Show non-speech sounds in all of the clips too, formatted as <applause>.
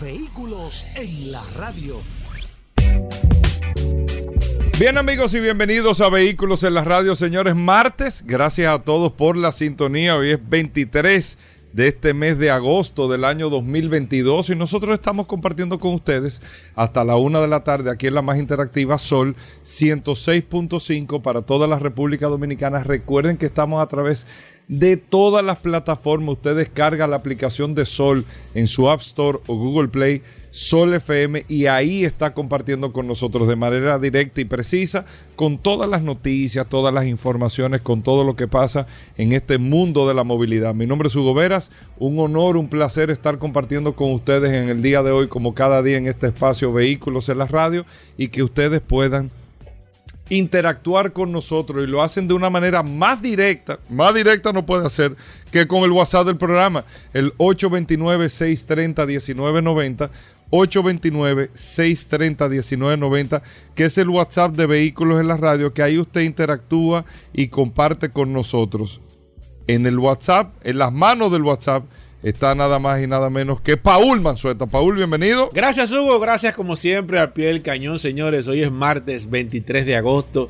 Vehículos en la radio. Bien amigos y bienvenidos a Vehículos en la radio, señores. Martes, gracias a todos por la sintonía. Hoy es 23 de este mes de agosto del año 2022 y nosotros estamos compartiendo con ustedes hasta la una de la tarde aquí en la más interactiva Sol 106.5 para toda la República Dominicana. Recuerden que estamos a través de todas las plataformas. Usted descarga la aplicación de Sol en su App Store o Google Play, Sol FM, y ahí está compartiendo con nosotros de manera directa y precisa con todas las noticias, todas las informaciones, con todo lo que pasa en este mundo de la movilidad. Mi nombre es Hugo Veras, un honor, un placer estar compartiendo con ustedes en el día de hoy, como cada día en este espacio Vehículos en la Radio, y que ustedes puedan interactuar con nosotros y lo hacen de una manera más directa, más directa no puede hacer que con el WhatsApp del programa, el 829-630-1990, 829-630-1990, que es el WhatsApp de Vehículos en la Radio, que ahí usted interactúa y comparte con nosotros. En el WhatsApp, en las manos del WhatsApp, está nada más y nada menos que Paul Manzueta. Paul, bienvenido. Gracias, Hugo. Gracias, como siempre, al pie del cañón, señores. Hoy es martes 23 de agosto.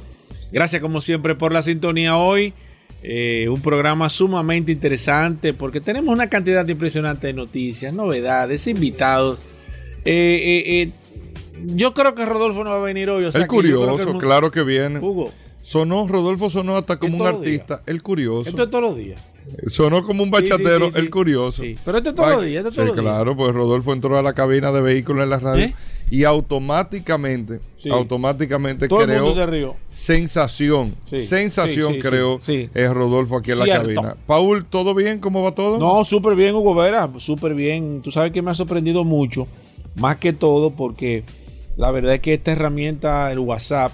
Gracias, como siempre, por la sintonía hoy. Eh, un programa sumamente interesante porque tenemos una cantidad impresionante de noticias, novedades, invitados. Eh, eh, yo creo que Rodolfo no va a venir hoy. O el curioso, claro que viene. Hugo. Sonó, Rodolfo sonó hasta como un artista. El curioso. Esto es todos los días. Sonó como un bachatero, el curioso. Pero esto es todos los días. sí, claro, pues Rodolfo entró a la cabina de vehículos en la radio y automáticamente, automáticamente creó sensación. sensación creó es Rodolfo aquí en la cabina. Paul, ¿todo bien? ¿Cómo va todo? No, súper bien, Hugo Vera, súper bien. Tú sabes que me ha sorprendido mucho, más que todo porque la verdad es que esta herramienta, el WhatsApp,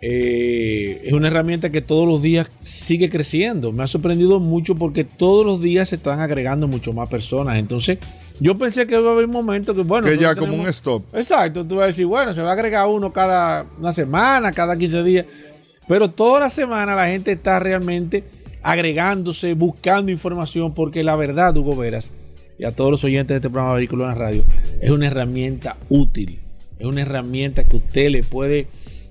eh, es una herramienta que todos los días sigue creciendo. Me ha sorprendido mucho porque todos los días se están agregando mucho más personas. Entonces, yo pensé que iba a haber un momento que, bueno. Que ya como un stop. Exacto. Tú vas a decir, bueno, se va a agregar uno cada una semana, cada 15 días. Pero toda la semana la gente está realmente agregándose, buscando información, porque la verdad, Hugo Veras, y a todos los oyentes de este programa Vehículo en la Radio, es una herramienta útil. Es una herramienta que usted le puede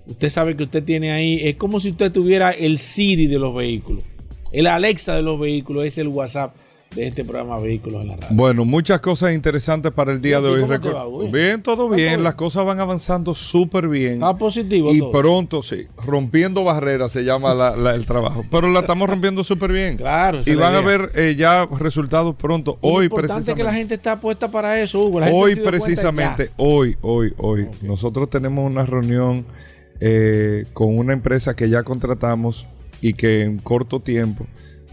Usted sabe que usted tiene ahí, es como si usted tuviera el Siri de los vehículos. El Alexa de los vehículos es el WhatsApp de este programa Vehículos en la Radio. Bueno, muchas cosas interesantes para el día de hoy. bien, todo bien. Las cosas van avanzando súper bien. Está positivo. Y pronto, sí, rompiendo barreras se llama el trabajo. Pero la estamos rompiendo súper bien. Claro. Y van a ver eh, ya resultados pronto. hoy precisamente. que la gente está puesta para eso, Hugo. hoy precisamente, hoy, hoy, hoy. Nosotros tenemos una reunión eh, con una empresa que ya contratamos y que en corto tiempo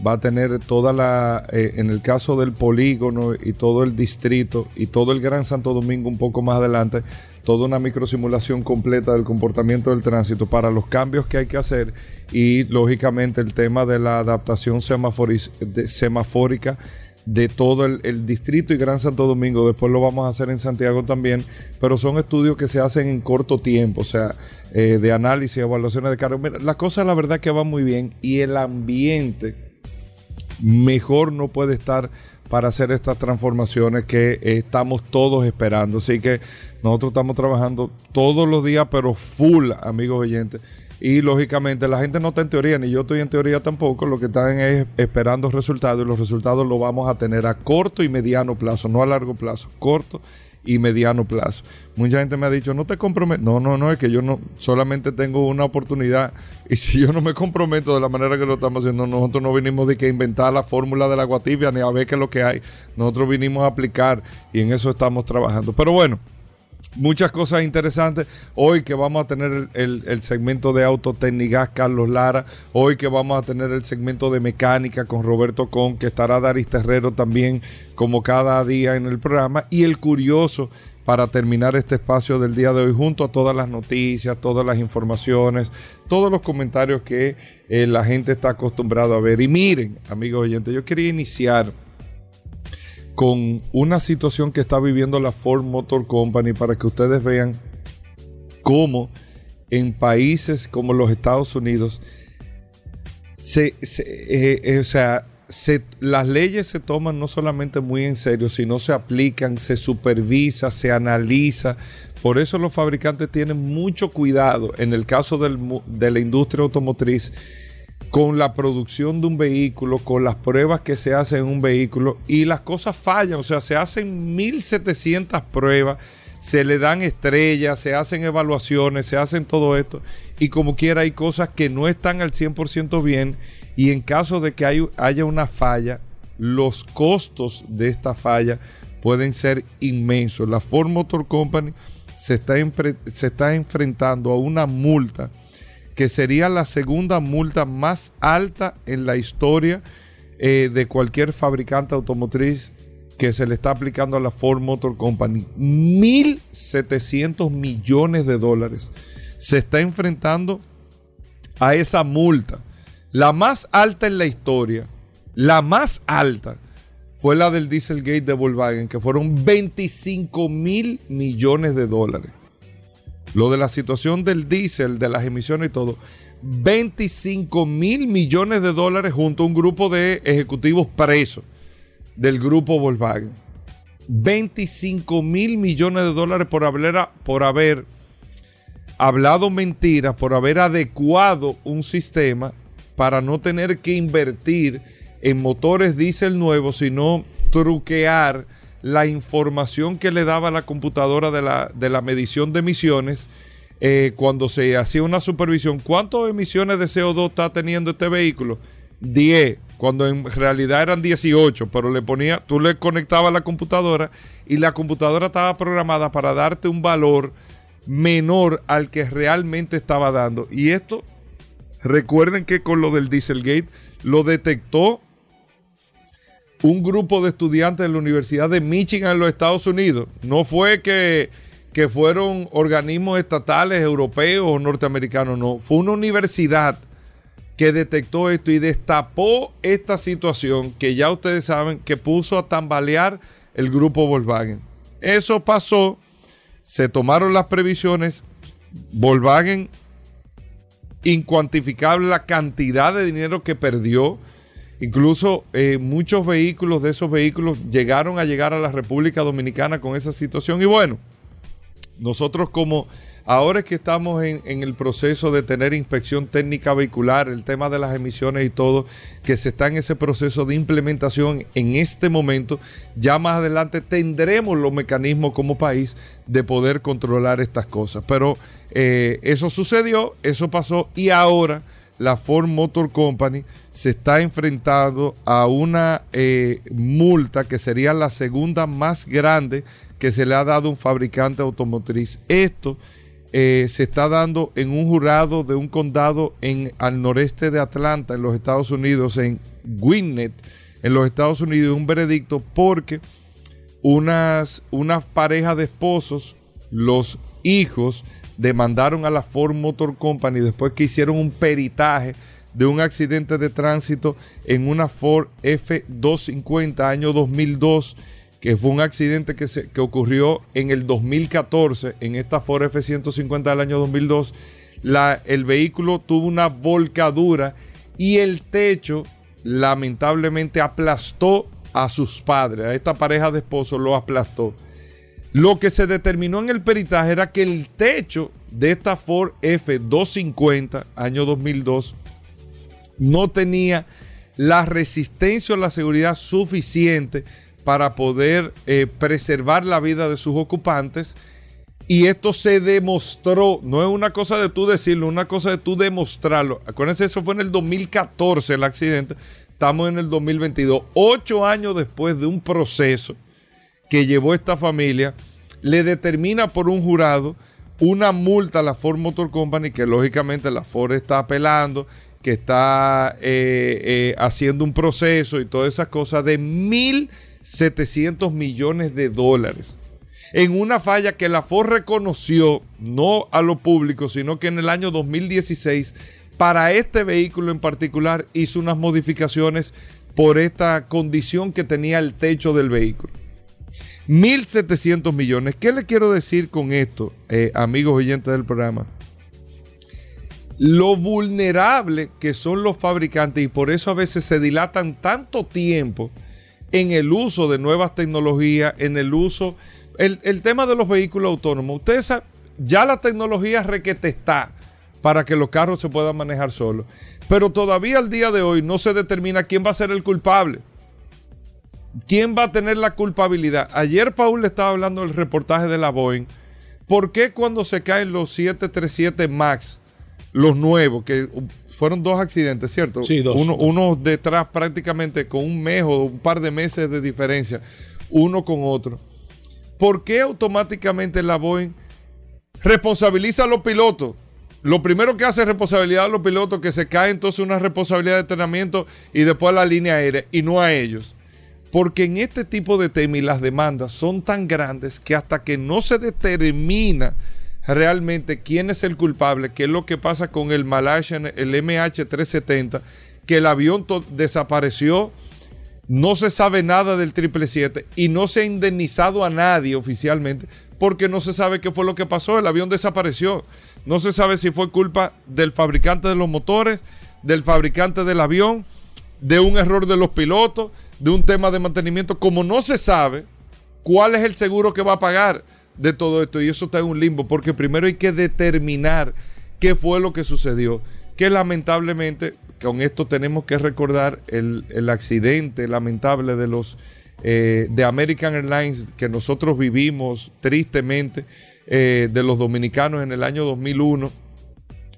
va a tener toda la, eh, en el caso del polígono y todo el distrito y todo el Gran Santo Domingo un poco más adelante, toda una microsimulación completa del comportamiento del tránsito para los cambios que hay que hacer y lógicamente el tema de la adaptación semafórica de todo el, distrito y Gran Santo Domingo. Después lo vamos a hacer en Santiago también, pero son estudios que se hacen en corto tiempo, o sea, eh, de análisis, evaluaciones de carga. Mira, la cosa la verdad que va muy bien y el ambiente mejor no puede estar para hacer estas transformaciones que estamos todos esperando. Así que nosotros estamos trabajando todos los días, pero full, amigos oyentes y lógicamente la gente no está en teoría, ni yo estoy en teoría tampoco, lo que están es esperando resultados y los resultados los vamos a tener a corto y mediano plazo, no a largo plazo, corto y mediano plazo. Mucha gente me ha dicho, no te comprometo. No, no, no, es que yo no solamente tengo una oportunidad <laughs> y si yo no me comprometo de la manera que lo estamos haciendo, nosotros no vinimos de que inventar la fórmula de la guatibia ni a ver qué es lo que hay. Nosotros vinimos a aplicar y en eso estamos trabajando. Pero bueno, muchas cosas interesantes. Hoy que vamos a tener el, segmento de autotécnicas Carlos Lara. Hoy que vamos a tener el segmento de mecánica con Roberto Con, que estará Daris Terrero también como cada día en el programa. Y el curioso para terminar este espacio del día de hoy junto a todas las noticias, todas las informaciones, todos los comentarios que eh, la gente está acostumbrado a ver. Y miren, amigos oyentes, yo quería iniciar con una situación que está viviendo la Ford Motor Company para que ustedes vean cómo en países como los Estados Unidos se, eh, eh, o sea, las leyes se toman no solamente muy en serio, sino se aplican, se supervisa, se analiza. Por eso los fabricantes tienen mucho cuidado en el caso de la industria automotriz con la producción de un vehículo, con las pruebas que se hacen en un vehículo y las cosas fallan, o sea, se hacen 1700 pruebas, se le dan estrellas, se hacen evaluaciones, se hacen todo esto y como quiera hay cosas que no están al 100% bien y en caso de que haya una falla, los costos de esta falla pueden ser inmensos. La Ford Motor Company se está, se está enfrentando a una multa que sería la segunda multa más alta en la historia eh, de cualquier fabricante automotriz que se le está aplicando a la Ford Motor Company. 1.700 millones de dólares se está enfrentando a esa multa. La más alta en la historia, la más alta, fue la del Dieselgate de Volkswagen, que fueron 25 mil millones de dólares. Lo de la situación del diésel, de las emisiones y todo. 25 mil millones de dólares junto a un grupo de ejecutivos presos del grupo Volkswagen. 25 mil millones de dólares por haber, por haber hablado mentiras, por haber adecuado un sistema para no tener que invertir en motores diésel nuevos, sino truquear la información que le daba la computadora de la, de la medición de emisiones eh, cuando se hacía una supervisión. ¿Cuántas emisiones de CO2 está teniendo este vehículo? 10, cuando en realidad eran 18, pero le ponía, tú le conectabas a la computadora y la computadora estaba programada para darte un valor menor al que realmente estaba dando. Y esto, recuerden que con lo del Dieselgate lo detectó un grupo de estudiantes de la Universidad de Michigan en los Estados Unidos. No fue que, que fueron organismos estatales europeos o norteamericanos, no. Fue una universidad que detectó esto y destapó esta situación que ya ustedes saben que puso a tambalear el grupo Volkswagen. Eso pasó, se tomaron las previsiones, Volkswagen incuantificable la cantidad de dinero que perdió Incluso eh, muchos vehículos de esos vehículos llegaron a llegar a la República Dominicana con esa situación. Y bueno, nosotros como ahora es que estamos en, el proceso de tener inspección técnica vehicular, el tema de las emisiones y todo, que se está en ese proceso de implementación en este momento, ya más adelante tendremos los mecanismos como país de poder controlar estas cosas. Pero eh, eso sucedió, eso pasó y ahora la Ford Motor Company se está enfrentando a una eh, multa que sería la segunda más grande que se le ha dado a un fabricante automotriz. Esto eh, se está dando en un jurado de un condado en, al noreste de Atlanta, en los Estados Unidos, en Gwinnett, en los Estados Unidos, un veredicto porque unas, unas parejas de esposos, los hijos demandaron a la Ford Motor Company después que hicieron un peritaje de un accidente de tránsito en una Ford F250 año 2002, que fue un accidente que, se, que ocurrió en el 2014 en esta Ford F150 del año 2002. La, el vehículo tuvo una volcadura y el techo lamentablemente aplastó a sus padres, a esta pareja de esposos lo aplastó. Lo que se determinó en el peritaje era que el techo de esta Ford F250, año 2002, no tenía la resistencia o la seguridad suficiente para poder eh, preservar la vida de sus ocupantes. Y esto se demostró, no es una cosa de tú decirlo, una cosa de tú demostrarlo. Acuérdense, eso fue en el 2014 el accidente, estamos en el 2022, ocho años después de un proceso que llevó esta familia, le determina por un jurado una multa a la Ford Motor Company, que lógicamente la Ford está apelando, que está eh, eh, haciendo un proceso y todas esas cosas de 1.700 millones de dólares. En una falla que la Ford reconoció, no a lo público, sino que en el año 2016, para este vehículo en particular, hizo unas modificaciones por esta condición que tenía el techo del vehículo. 1.700 millones. ¿Qué le quiero decir con esto, eh, amigos oyentes del programa? Lo vulnerable que son los fabricantes y por eso a veces se dilatan tanto tiempo en el uso de nuevas tecnologías, en el uso, el, tema de los vehículos autónomos. Ustedes saben, ya la tecnología requete está para que los carros se puedan manejar solos, pero todavía al día de hoy no se determina quién va a ser el culpable. ¿Quién va a tener la culpabilidad? Ayer Paul le estaba hablando del reportaje de la Boeing. ¿Por qué cuando se caen los 737 MAX, los nuevos, que fueron dos accidentes, ¿cierto? Sí, dos. Uno, uno detrás prácticamente con un mes o un par de meses de diferencia, uno con otro. ¿Por qué automáticamente la Boeing responsabiliza a los pilotos? Lo primero que hace es responsabilidad a los pilotos, que se cae entonces una responsabilidad de entrenamiento y después a la línea aérea y no a ellos. Porque en este tipo de temas las demandas son tan grandes que hasta que no se determina realmente quién es el culpable, qué es lo que pasa con el Malaysian, el MH370, que el avión desapareció, no se sabe nada del 777 y no se ha indemnizado a nadie oficialmente porque no se sabe qué fue lo que pasó, el avión desapareció. No se sabe si fue culpa del fabricante de los motores, del fabricante del avión, de un error de los pilotos, de un tema de mantenimiento, como no se sabe cuál es el seguro que va a pagar de todo esto. Y eso está en un limbo, porque primero hay que determinar qué fue lo que sucedió. Que lamentablemente, con esto tenemos que recordar el, accidente lamentable de los eh, de American Airlines que nosotros vivimos tristemente, eh, de los dominicanos en el año 2001,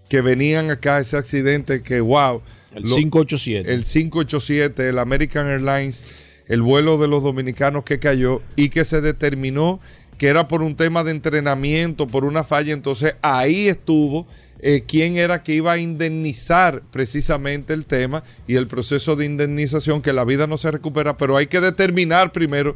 que venían acá ese accidente que, wow, el 587. El 587, el American Airlines, el vuelo de los dominicanos que cayó y que se determinó que era por un tema de entrenamiento, por una falla. Entonces ahí estuvo eh, quién era que iba a indemnizar precisamente el tema y el proceso de indemnización, que la vida no se recupera, pero hay que determinar primero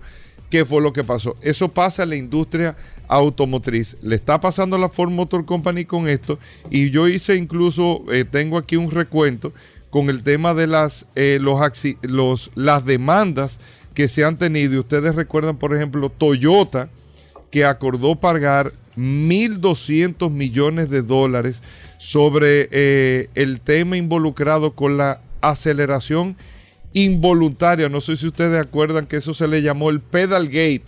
qué fue lo que pasó. Eso pasa en la industria automotriz. Le está pasando a la Ford Motor Company con esto y yo hice incluso, eh, tengo aquí un recuento con el tema de las, eh, los, las demandas que se han tenido. Y ustedes recuerdan, por ejemplo, Toyota, que acordó pagar 1.200 millones de dólares sobre eh, el tema involucrado con la aceleración involuntaria. No sé si ustedes acuerdan que eso se le llamó el pedal gate.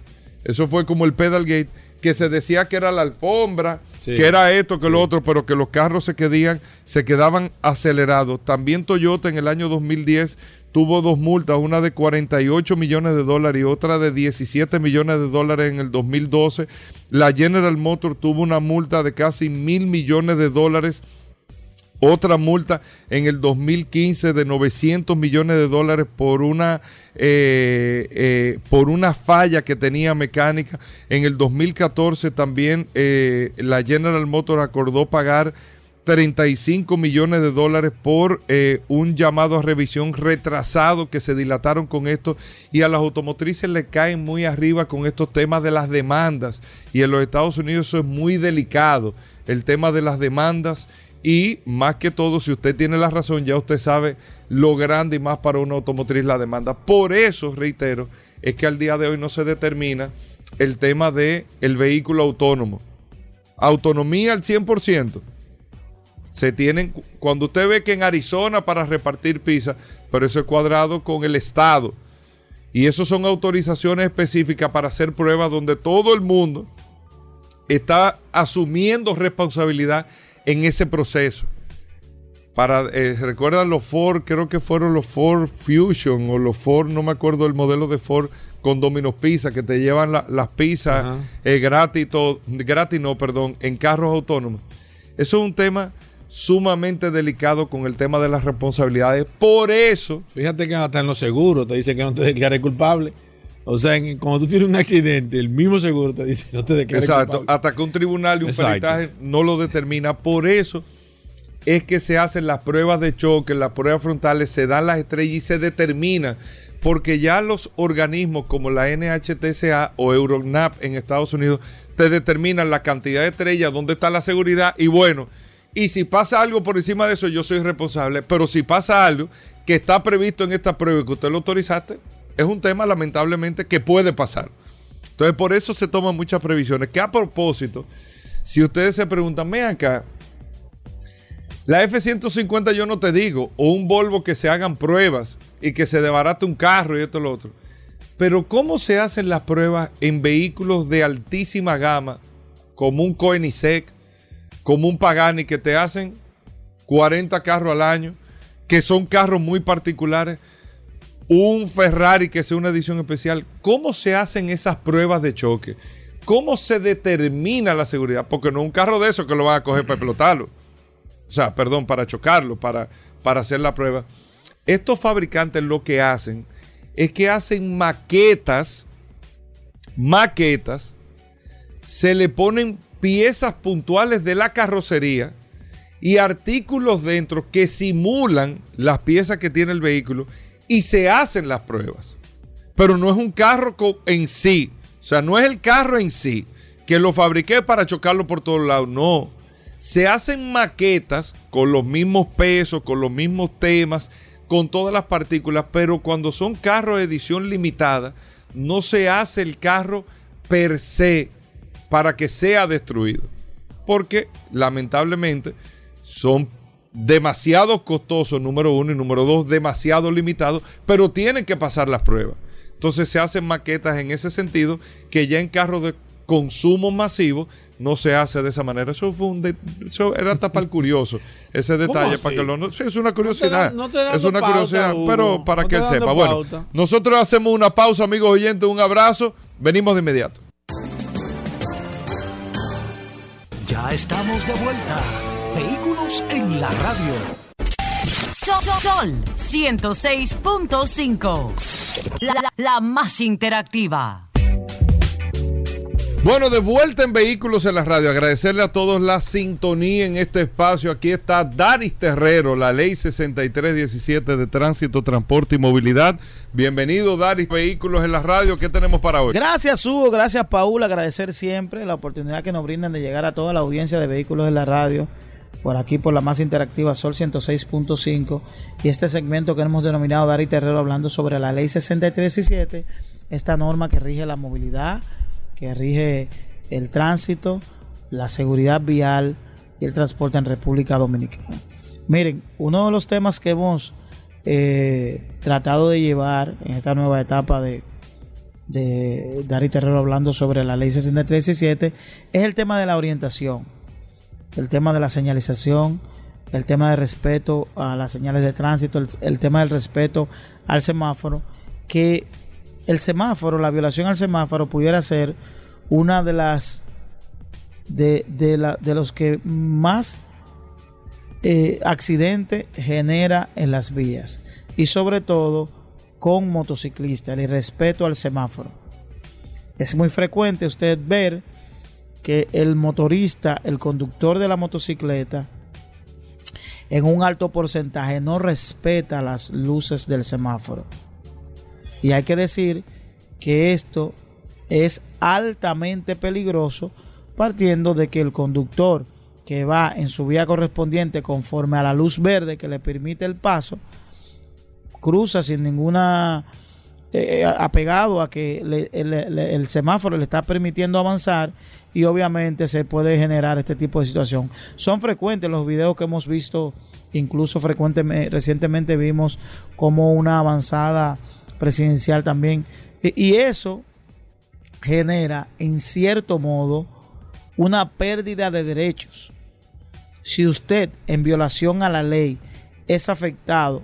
Eso fue como el pedal gate que se decía que era la alfombra, que era esto, que lo otro, pero que los carros se, quedían, se quedaban acelerados. También Toyota en el año 2010 tuvo dos multas, una de 48 millones de dólares y otra de 17 millones de dólares en el 2012. La General Motors tuvo una multa de casi mil millones de dólares otra multa en el 2015 de 900 millones de dólares por una, eh, eh, por una falla que tenía mecánica. En el 2014 también eh, la General Motors acordó pagar 35 millones de dólares por un llamado a revisión retrasado que se dilataron con esto. Y a las automotrices le caen muy arriba con estos temas de las demandas. Y en los Estados Unidos eso es muy delicado el tema de las demandas y más que todo, si usted tiene la razón, ya usted sabe lo grande y más para una automotriz la demanda. Por eso, reitero, es que al día de hoy no se determina el tema del el vehículo autónomo. Autonomía al 100%. Se tienen, cuando usted ve que en Arizona para repartir pizza, pero eso es cuadrado con el Estado. Y eso son autorizaciones específicas para hacer pruebas donde todo el mundo está asumiendo responsabilidad en ese proceso. Para, eh, recuerdan los Ford, creo que fueron los Ford Fusion o los Ford, no me acuerdo el modelo de Ford con Domino's Pizza, que te llevan las pizzas eh, gratis, gratis no, perdón, en carros autónomos. Eso es un tema sumamente delicado con el tema de las responsabilidades. Por eso. Fíjate que hasta en los seguros te dicen que no te declares culpable. O sea, en- cuando tú tienes un accidente, el mismo seguro te dice, no te declares Exacto, culpable. hasta que un tribunal y un Exacto. peritaje no lo determina. Por eso es que se hacen las pruebas de choque, las pruebas frontales, se dan las estrellas y se determina. Porque ya los organismos como la NHTSA o Euronap en Estados Unidos te determinan la cantidad de estrellas, dónde está la seguridad y bueno, y si pasa algo por encima de eso, yo soy responsable. Pero si pasa algo que está previsto en esta prueba y que usted lo autorizaste, es un tema lamentablemente que puede pasar. Entonces, por eso se toman muchas previsiones. Que a propósito, si ustedes se preguntan, ven acá, la F-150 yo no te digo, o un Volvo que se hagan pruebas y que se debarate un carro y esto y lo otro. Pero ¿cómo se hacen las pruebas en vehículos de altísima gama, como un Koenigsegg, como un Pagani, que te hacen 40 carros al año, que son carros muy particulares? Un Ferrari que sea una edición especial, ¿cómo se hacen esas pruebas de choque? ¿Cómo se determina la seguridad? Porque no es un carro de esos que lo van a coger para explotarlo. O sea, perdón, para chocarlo, para, para hacer la prueba. Estos fabricantes lo que hacen es que hacen maquetas, maquetas, se le ponen piezas puntuales de la carrocería y artículos dentro que simulan las piezas que tiene el vehículo y se hacen las pruebas. Pero no es un carro en sí. O sea, no es el carro en sí que lo fabriqué para chocarlo por todos lados. No. Se hacen maquetas con los mismos pesos, con los mismos temas, con todas las partículas, pero cuando son carros de edición limitada, no se hace el carro per se para que sea destruido. Porque lamentablemente son demasiado costosos, número uno, y número dos, demasiado limitados, pero tienen que pasar las pruebas. Entonces se hacen maquetas en ese sentido que ya en carros de consumo masivo no se hace de esa manera. Eso fue un de- eso era hasta para el curioso, ese detalle, para que lo no- sí, es una curiosidad. no te dando es una pauta, curiosidad, Hugo. pero para No que él sepa. Bueno, nosotros hacemos una pausa, amigos oyentes, un abrazo, venimos de inmediato. Ya estamos de vuelta. Vehículos en la radio. Sol, Sol 106.5. La, la- la más interactiva. Bueno, de vuelta en Vehículos en la Radio. Agradecerle a todos la sintonía en este espacio. Aquí está Daris Terrero, la ley 6317 de Tránsito, Transporte y Movilidad. Bienvenido, Daris Vehículos en la Radio. ¿Qué tenemos para hoy? Gracias, Hugo. Gracias, Paul. Agradecer siempre la oportunidad que nos brindan de llegar a toda la audiencia de vehículos en la radio. Por aquí, por la más interactiva Sol 106.5. Y este segmento que hemos denominado Dari Terrero hablando sobre la ley 6317. Esta norma que rige la movilidad, que rige el tránsito, la seguridad vial y el transporte en República Dominicana. Miren, uno de los temas que hemos eh, tratado de llevar en esta nueva etapa de, de Dari Terrero hablando sobre la ley 6317 es el tema de la orientación, el tema de la señalización, el tema de respeto a las señales de tránsito, el, tema del respeto al semáforo, que el semáforo, la violación al semáforo pudiera ser una de las de, de, la, de los que más eh, accidente genera en las vías y sobre todo con motociclistas, el respeto al semáforo. Es muy frecuente usted ver que el motorista, el conductor de la motocicleta, en un alto porcentaje no respeta las luces del semáforo. Y hay que decir que esto es altamente peligroso partiendo de que el conductor que va en su vía correspondiente conforme a la luz verde que le permite el paso, cruza sin ninguna eh, apegado a que el semáforo le está permitiendo avanzar y obviamente se puede generar este tipo de situación. Son frecuentes los videos que hemos visto, incluso frecuentemente, recientemente vimos como una avanzada presidencial también. Y- y eso genera en cierto modo una pérdida de derechos. Si usted en violación a la ley es afectado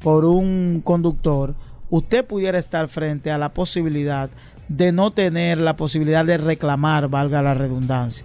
por un conductor, usted pudiera estar frente a la posibilidad de no tener la posibilidad de reclamar, valga la redundancia.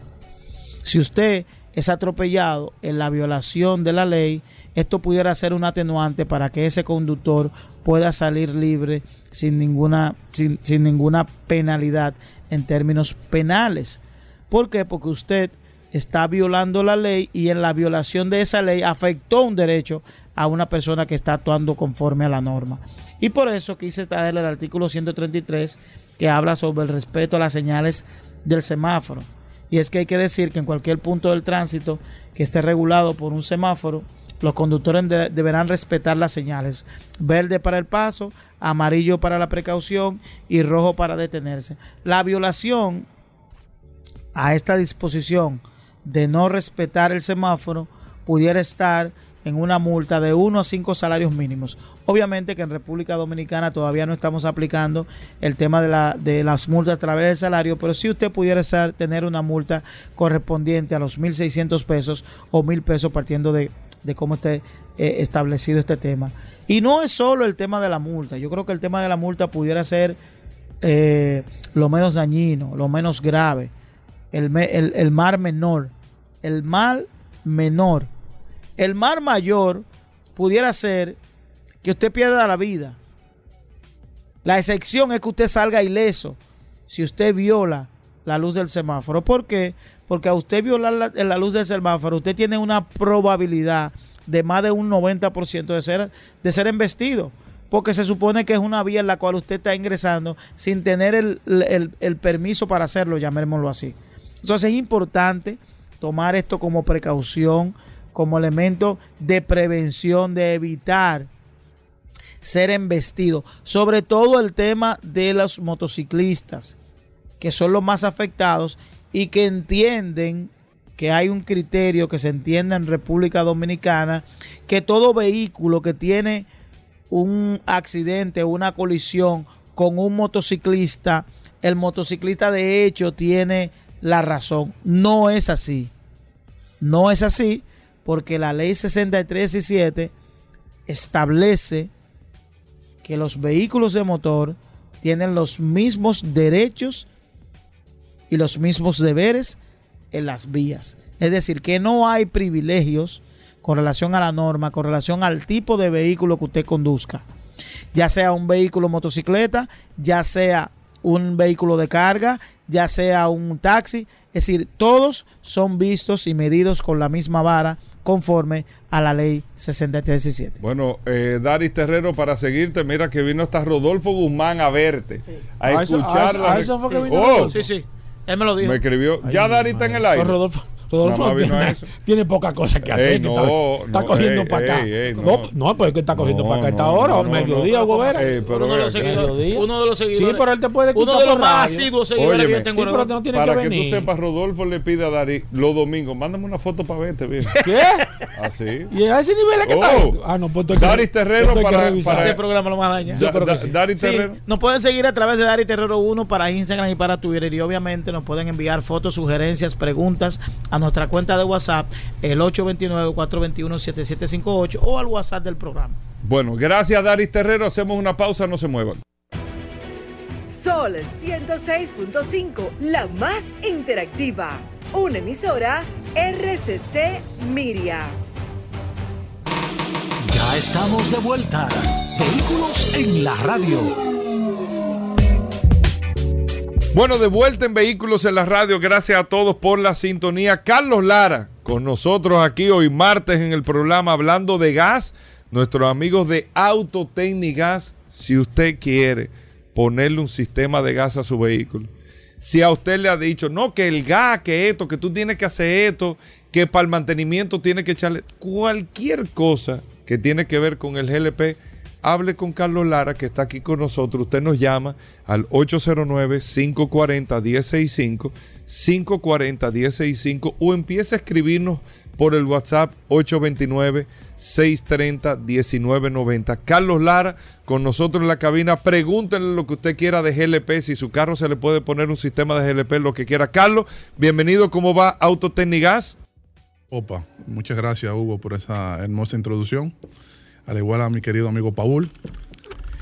Si usted es atropellado en la violación de la ley, esto pudiera ser un atenuante para que ese conductor pueda salir libre sin ninguna, sin, sin ninguna penalidad en términos penales. ¿Por qué? Porque usted está violando la ley y en la violación de esa ley afectó un derecho a una persona que está actuando conforme a la norma. Y por eso quise traer el artículo 133 que habla sobre el respeto a las señales del semáforo. Y es que hay que decir que en cualquier punto del tránsito que esté regulado por un semáforo, los conductores de- deberán respetar las señales. Verde para el paso, amarillo para la precaución y rojo para detenerse. La violación a esta disposición de no respetar el semáforo pudiera estar en una multa de 1 a 5 salarios mínimos. Obviamente que en República Dominicana todavía no estamos aplicando el tema de, la, de las multas a través del salario, pero si usted pudiera tener una multa correspondiente a los 1.600 pesos o 1.000 pesos partiendo de, de cómo esté eh, establecido este tema. Y no es solo el tema de la multa, yo creo que el tema de la multa pudiera ser eh, lo menos dañino, lo menos grave, el, el, el mar menor, el mal menor. El mar mayor pudiera ser que usted pierda la vida. La excepción es que usted salga ileso si usted viola la luz del semáforo. ¿Por qué? Porque a usted violar la, la luz del semáforo, usted tiene una probabilidad de más de un 90% de ser, de ser embestido. Porque se supone que es una vía en la cual usted está ingresando sin tener el, el- el permiso para hacerlo, llamémoslo así. Entonces es importante tomar esto como precaución, como elemento de prevención, de evitar ser embestido. Sobre todo el tema de los motociclistas, que son los más afectados y que entienden que hay un criterio que se entiende en República Dominicana, que todo vehículo que tiene un accidente, una colisión con un motociclista, el motociclista de hecho tiene la razón. No es así. No es así porque la ley 6317 establece que los vehículos de motor tienen los mismos derechos y los mismos deberes en las vías. Es decir, que no hay privilegios con relación a la norma, con relación al tipo de vehículo que usted conduzca. Ya sea un vehículo motocicleta, ya sea un vehículo de carga, ya sea un taxi. Es decir, todos son vistos y medidos con la misma vara conforme a la ley 6317. Bueno, eh, Daris Terrero, para seguirte, mira que vino hasta Rodolfo Guzmán a verte, a A eso- escuchar a eso- la que Oh. Sí, sí. Él me lo dijo. Me escribió. ya Dari está en el aire. Rodolfo, Rodolfo tiene, tiene poca cosa que hacer. Ey, que no, está, está no, cogiendo ey, para acá. ey, no, no. no, pues es que está cogiendo No, para acá a esta no, hora, o mediodía. Ey, pero uno, uno de los seguidores. Sí, pero él te puede Uno de los más asiduos seguidores que yo tengo. Sí, en pero Rodolfo. no tiene Para que que, tú sepas, Rodolfo le pide a Dari los domingos, mándame una foto para verte, bien. ¿Qué? Así. ¿Y a ese nivel es que Oh. está? Ah, no, pues Daris Terrero para- para- Este programa lo más daña. Da- sí. Dari Sí, Terrero. nos pueden seguir a través de Dari Terrero 1 para Instagram y para Twitter y obviamente nos pueden enviar fotos, sugerencias, preguntas a nuestra cuenta de WhatsApp el 829-421-7758 o al WhatsApp del programa. Bueno, gracias Daris Terrero. Hacemos una pausa, no se muevan. Sol 106.5, la más interactiva. Una emisora RCC Miria. Ya estamos de vuelta. Vehículos en la radio. Bueno, de vuelta en Vehículos en la Radio. Gracias a todos por la sintonía. Carlos Lara, con nosotros aquí hoy martes en el programa hablando de gas. Nuestros amigos de Autotecnigas, si usted quiere ponerle un sistema de gas a su vehículo. Si a usted le ha dicho, no, que el gas, que esto, que tú tienes que hacer esto, que para el mantenimiento tiene que echarle cualquier cosa que tiene que ver con el GLP, hable con Carlos Lara, que está aquí con nosotros. Usted nos llama al 809-540-1065, 540-1065, o empieza a escribirnos por el WhatsApp 829-630-1990. Carlos Lara, con nosotros en la cabina. Pregúntenle lo que usted quiera de GLP, si su carro se le puede poner un sistema de GLP, lo que quiera. Carlos, bienvenido. ¿Cómo va Autotecnigas? Opa, muchas gracias Hugo por esa hermosa introducción. Al igual a mi querido amigo Paul,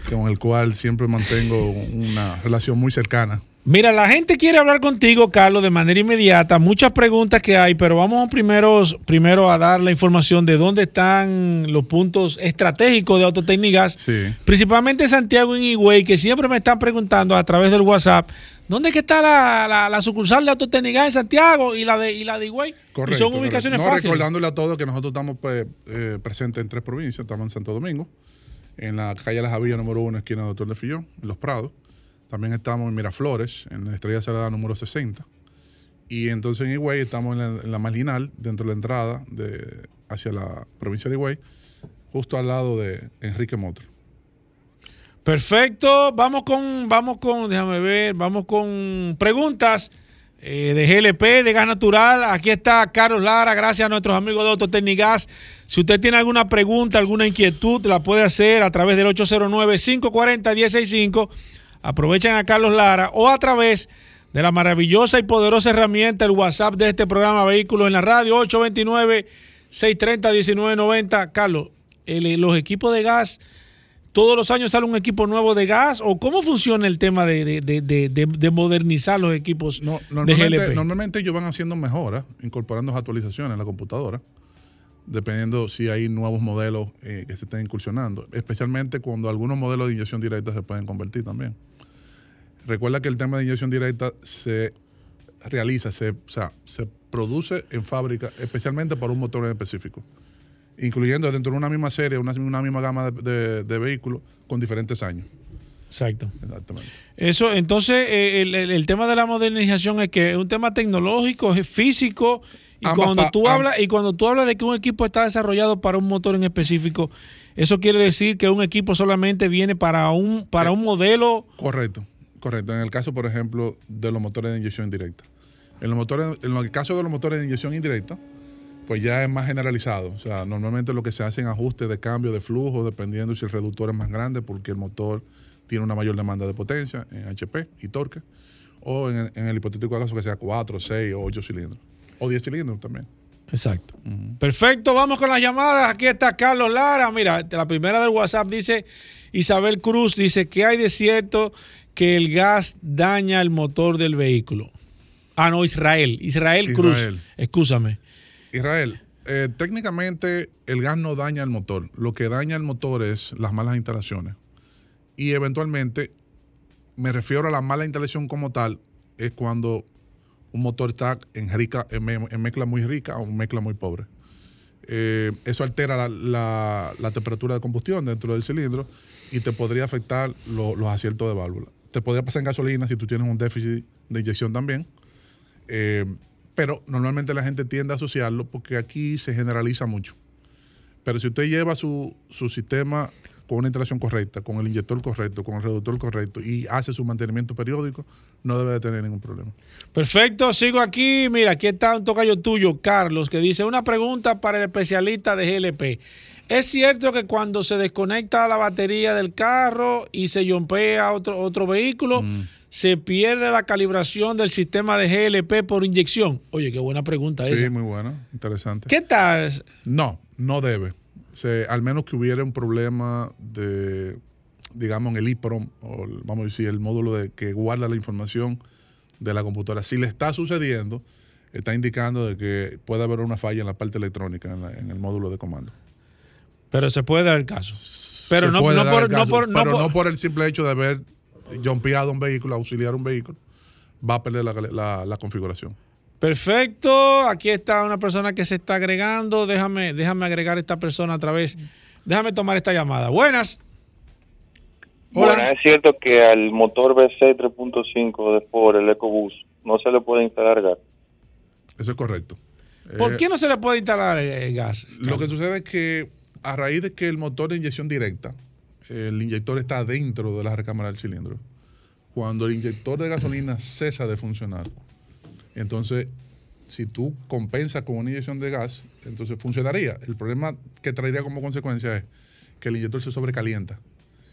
con el cual siempre mantengo una relación muy cercana Mira, la gente quiere hablar contigo, Carlos, de manera inmediata. Muchas preguntas que hay, pero vamos primero, primero a dar la información de dónde están los puntos estratégicos de Autotécnicas, Sí. principalmente en Santiago y en Higüey, que siempre me están preguntando a través del WhatsApp, ¿dónde es que está la, la- la sucursal de Autotécnicas en Santiago y la de, y la de Higüey? Correcto. y son ubicaciones No, fáciles. recordándole a todos que nosotros estamos pues, eh, presentes en tres provincias. Estamos en Santo Domingo, en la calle Las Javillas número uno, esquina Doctor de Fillón, en Los Prados. También estamos en Miraflores, en la Estrella Salada número 60. Y entonces en Higüey estamos en la, en la marginal, dentro de la entrada de, hacia la provincia de Higüey, justo al lado de Enrique Motor. Perfecto, vamos con, vamos con, déjame ver, vamos con preguntas eh, de GLP, de gas natural. Aquí está Carlos Lara, gracias a nuestros amigos de Autotecnigas. Si usted tiene alguna pregunta, alguna inquietud, la puede hacer a través del 809-540-165. Aprovechen a Carlos Lara o a través de la maravillosa y poderosa herramienta, el WhatsApp de este programa Vehículos en la Radio, 829-630-1990. Carlos, los equipos de gas todos los años sale un equipo nuevo de gas o cómo funciona el tema de, de- de- de- de- de modernizar los equipos No, de normalmente, GLP? normalmente ellos van haciendo mejoras, incorporando actualizaciones en la computadora, dependiendo si hay nuevos modelos eh, que se estén incursionando, especialmente cuando algunos modelos de inyección directa se pueden convertir también. Recuerda que el tema de inyección directa se realiza, se, o sea, se produce en fábrica, especialmente para un motor en específico, incluyendo dentro de una misma serie, una, una misma gama de, de- de vehículos con diferentes años. Exacto. Exactamente. Eso, entonces, eh, el, el- el tema de la modernización es que es un tema tecnológico, es físico, y cuando tú hablas, y cuando tú hablas de que un equipo está desarrollado para un motor en específico, eso quiere decir que un equipo solamente viene para un, para un modelo. Correcto, correcto. En el caso, por ejemplo, de los motores de inyección directa. En, los motores, en el caso de los motores de inyección indirecta, pues ya es más generalizado. O sea, normalmente lo que se hace en ajustes de cambio de flujo, dependiendo si el reductor es más grande, porque el motor tiene una mayor demanda de potencia en HP y torque, o en, en el hipotético caso que sea 4, 6 o 8 cilindros, o 10 cilindros también. Exacto. Perfecto, vamos con las llamadas. Aquí está Carlos Lara. Mira, la primera del WhatsApp dice Isabel Cruz, dice que hay de cierto que el gas daña el motor del vehículo. Ah, no, Israel. Israel, Cruz. Israel. Israel, eh, técnicamente el gas no daña el motor. Lo que daña el motor es las malas instalaciones. Y eventualmente, me refiero a la mala instalación como tal, es cuando un motor está en, rica, en, me- en mezcla muy rica o en mezcla muy pobre. Eh, eso altera la, temperatura de combustión dentro del cilindro y te podría afectar lo- los aciertos de válvula. Te podría pasar en gasolina si tú tienes un déficit de inyección también. Eh, pero normalmente la gente tiende a asociarlo porque aquí se generaliza mucho. Pero si usted lleva su, su sistema con una instalación correcta, con el inyector correcto, con el reductor correcto y hace su mantenimiento periódico, no debe de tener ningún problema. Perfecto, sigo aquí. Mira, aquí está un tocayo tuyo, Carlos, que dice una pregunta para el especialista de GLP. ¿Es cierto que cuando se desconecta la batería del carro y se yompea otro, otro vehículo, se pierde la calibración del sistema de GLP por inyección? Oye, qué buena pregunta Sí, esa. muy buena, interesante. ¿Qué tal? No, no debe. O sea, al menos que hubiera un problema de, digamos, en el EEPROM, o el- vamos a decir, el módulo de, que guarda la información de la computadora. Si le está sucediendo, está indicando de que puede haber una falla en la parte electrónica, en, la- en el módulo de comando. Pero se puede dar el caso. Pero no, puede no dar por, el no caso, por- no pero por- no por el simple hecho de haber jumpeado un vehículo, auxiliar un vehículo, va a perder la, la- la configuración. Perfecto. Aquí está una persona que se está agregando. Déjame, déjame agregar a esta persona a través. Déjame tomar esta llamada. Buenas. Hola. Bueno, es cierto que al motor BC 3.5 de Ford, el EcoBoost, no se le puede instalar gas. Eso es correcto. ¿Por Eh, qué no se le puede instalar eh, gas? Lo que sucede es que a raíz de que el motor de inyección directa, el inyector está dentro de la recámara del cilindro. Cuando el inyector de gasolina cesa de funcionar, entonces si tú compensas con una inyección de gas, entonces funcionaría. El problema que traería como consecuencia es que el inyector se sobrecalienta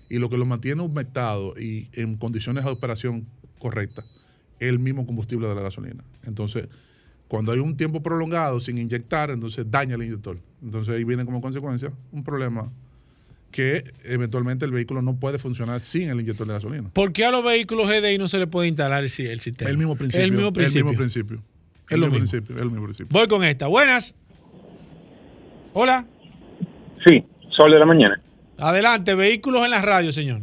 y lo que lo mantiene humectado y en condiciones de operación correctas es el mismo combustible de la gasolina. Entonces, cuando hay un tiempo prolongado sin inyectar, entonces daña el inyector. Entonces ahí viene como consecuencia un problema que eventualmente el vehículo no puede funcionar sin el inyector de gasolina. ¿Por qué a los vehículos GDI no se le puede instalar el, si- el sistema? El mismo principio. El mismo principio. El mismo principio. Es El lo mismo mismo. principio. El mismo principio. Voy con esta. Buenas. Hola. Sí, sol de la mañana. Adelante, vehículos en la radio, señor.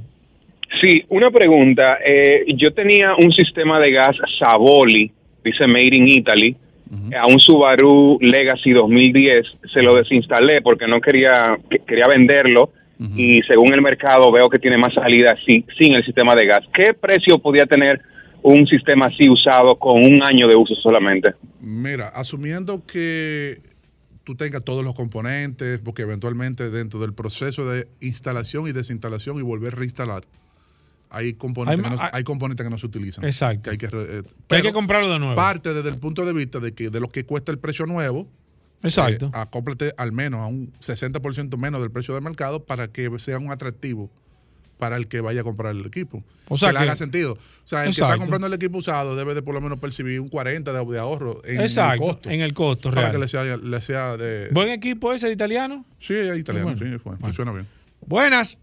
Sí, una pregunta. Eh, yo tenía un sistema de gas Savoli, dice Made in Italy, a un Subaru Legacy 2010. Se lo desinstalé porque no quería que- quería venderlo y según el mercado veo que tiene más salida así, sin el sistema de gas. ¿Qué precio podía tener un sistema así usado con un año de uso solamente? Mira, asumiendo que tú tengas todos los componentes, porque eventualmente dentro del proceso de instalación y desinstalación y volver a reinstalar, hay componentes, Hay que, no, hay componentes que no se utilizan. Exacto. Que hay que, eh, Que hay que comprarlo de nuevo. Parte desde el punto de vista de que de lo que cuesta el precio nuevo, Exacto. eh, acóplate al menos a un 60% menos del precio del mercado para que sea un atractivo para el que vaya a comprar el equipo. O sea que le haga sentido. O sea, el que está comprando el equipo usado debe de por lo menos percibir un 40 de, de ahorro en Exacto, el costo. en el costo para real. que le sea, le sea de... Buen equipo ese, el italiano. Sí, es italiano, Bueno. sí, funciona bien. Buenas.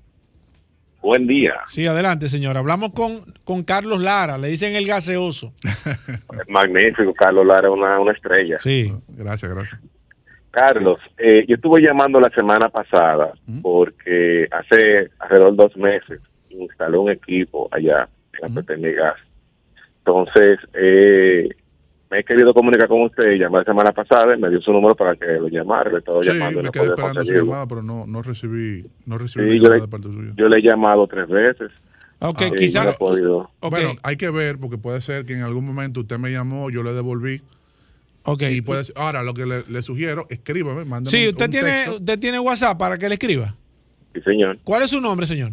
Buen día. Sí, adelante, señor. Hablamos con, con Carlos Lara. Le dicen el gaseoso. <laughs> Magnífico, Carlos Lara, una, una estrella. Sí. Gracias, gracias. Carlos, eh, yo estuve llamando la semana pasada porque hace alrededor de dos meses instalé un equipo allá en la PTM Gas. Entonces, eh, me he querido comunicar con usted, llamé la semana pasada y me dio su número para que lo llamara. Le he estado Sí, llamando me no quedé esperando su llamada, pero no, no recibí, no recibí Sí, yo llamada le, de parte suya. yo le he llamado tres veces. Ok, Eh, quizá- no he podido. Bueno, hay que ver, porque puede ser que en algún momento usted me llamó, yo le devolví. Ok. Y puede ser- ahora, lo que le, le sugiero, escríbame, mándame Sí, usted un tiene, texto. usted tiene WhatsApp para que le escriba. Sí, señor. ¿Cuál es su nombre, señor?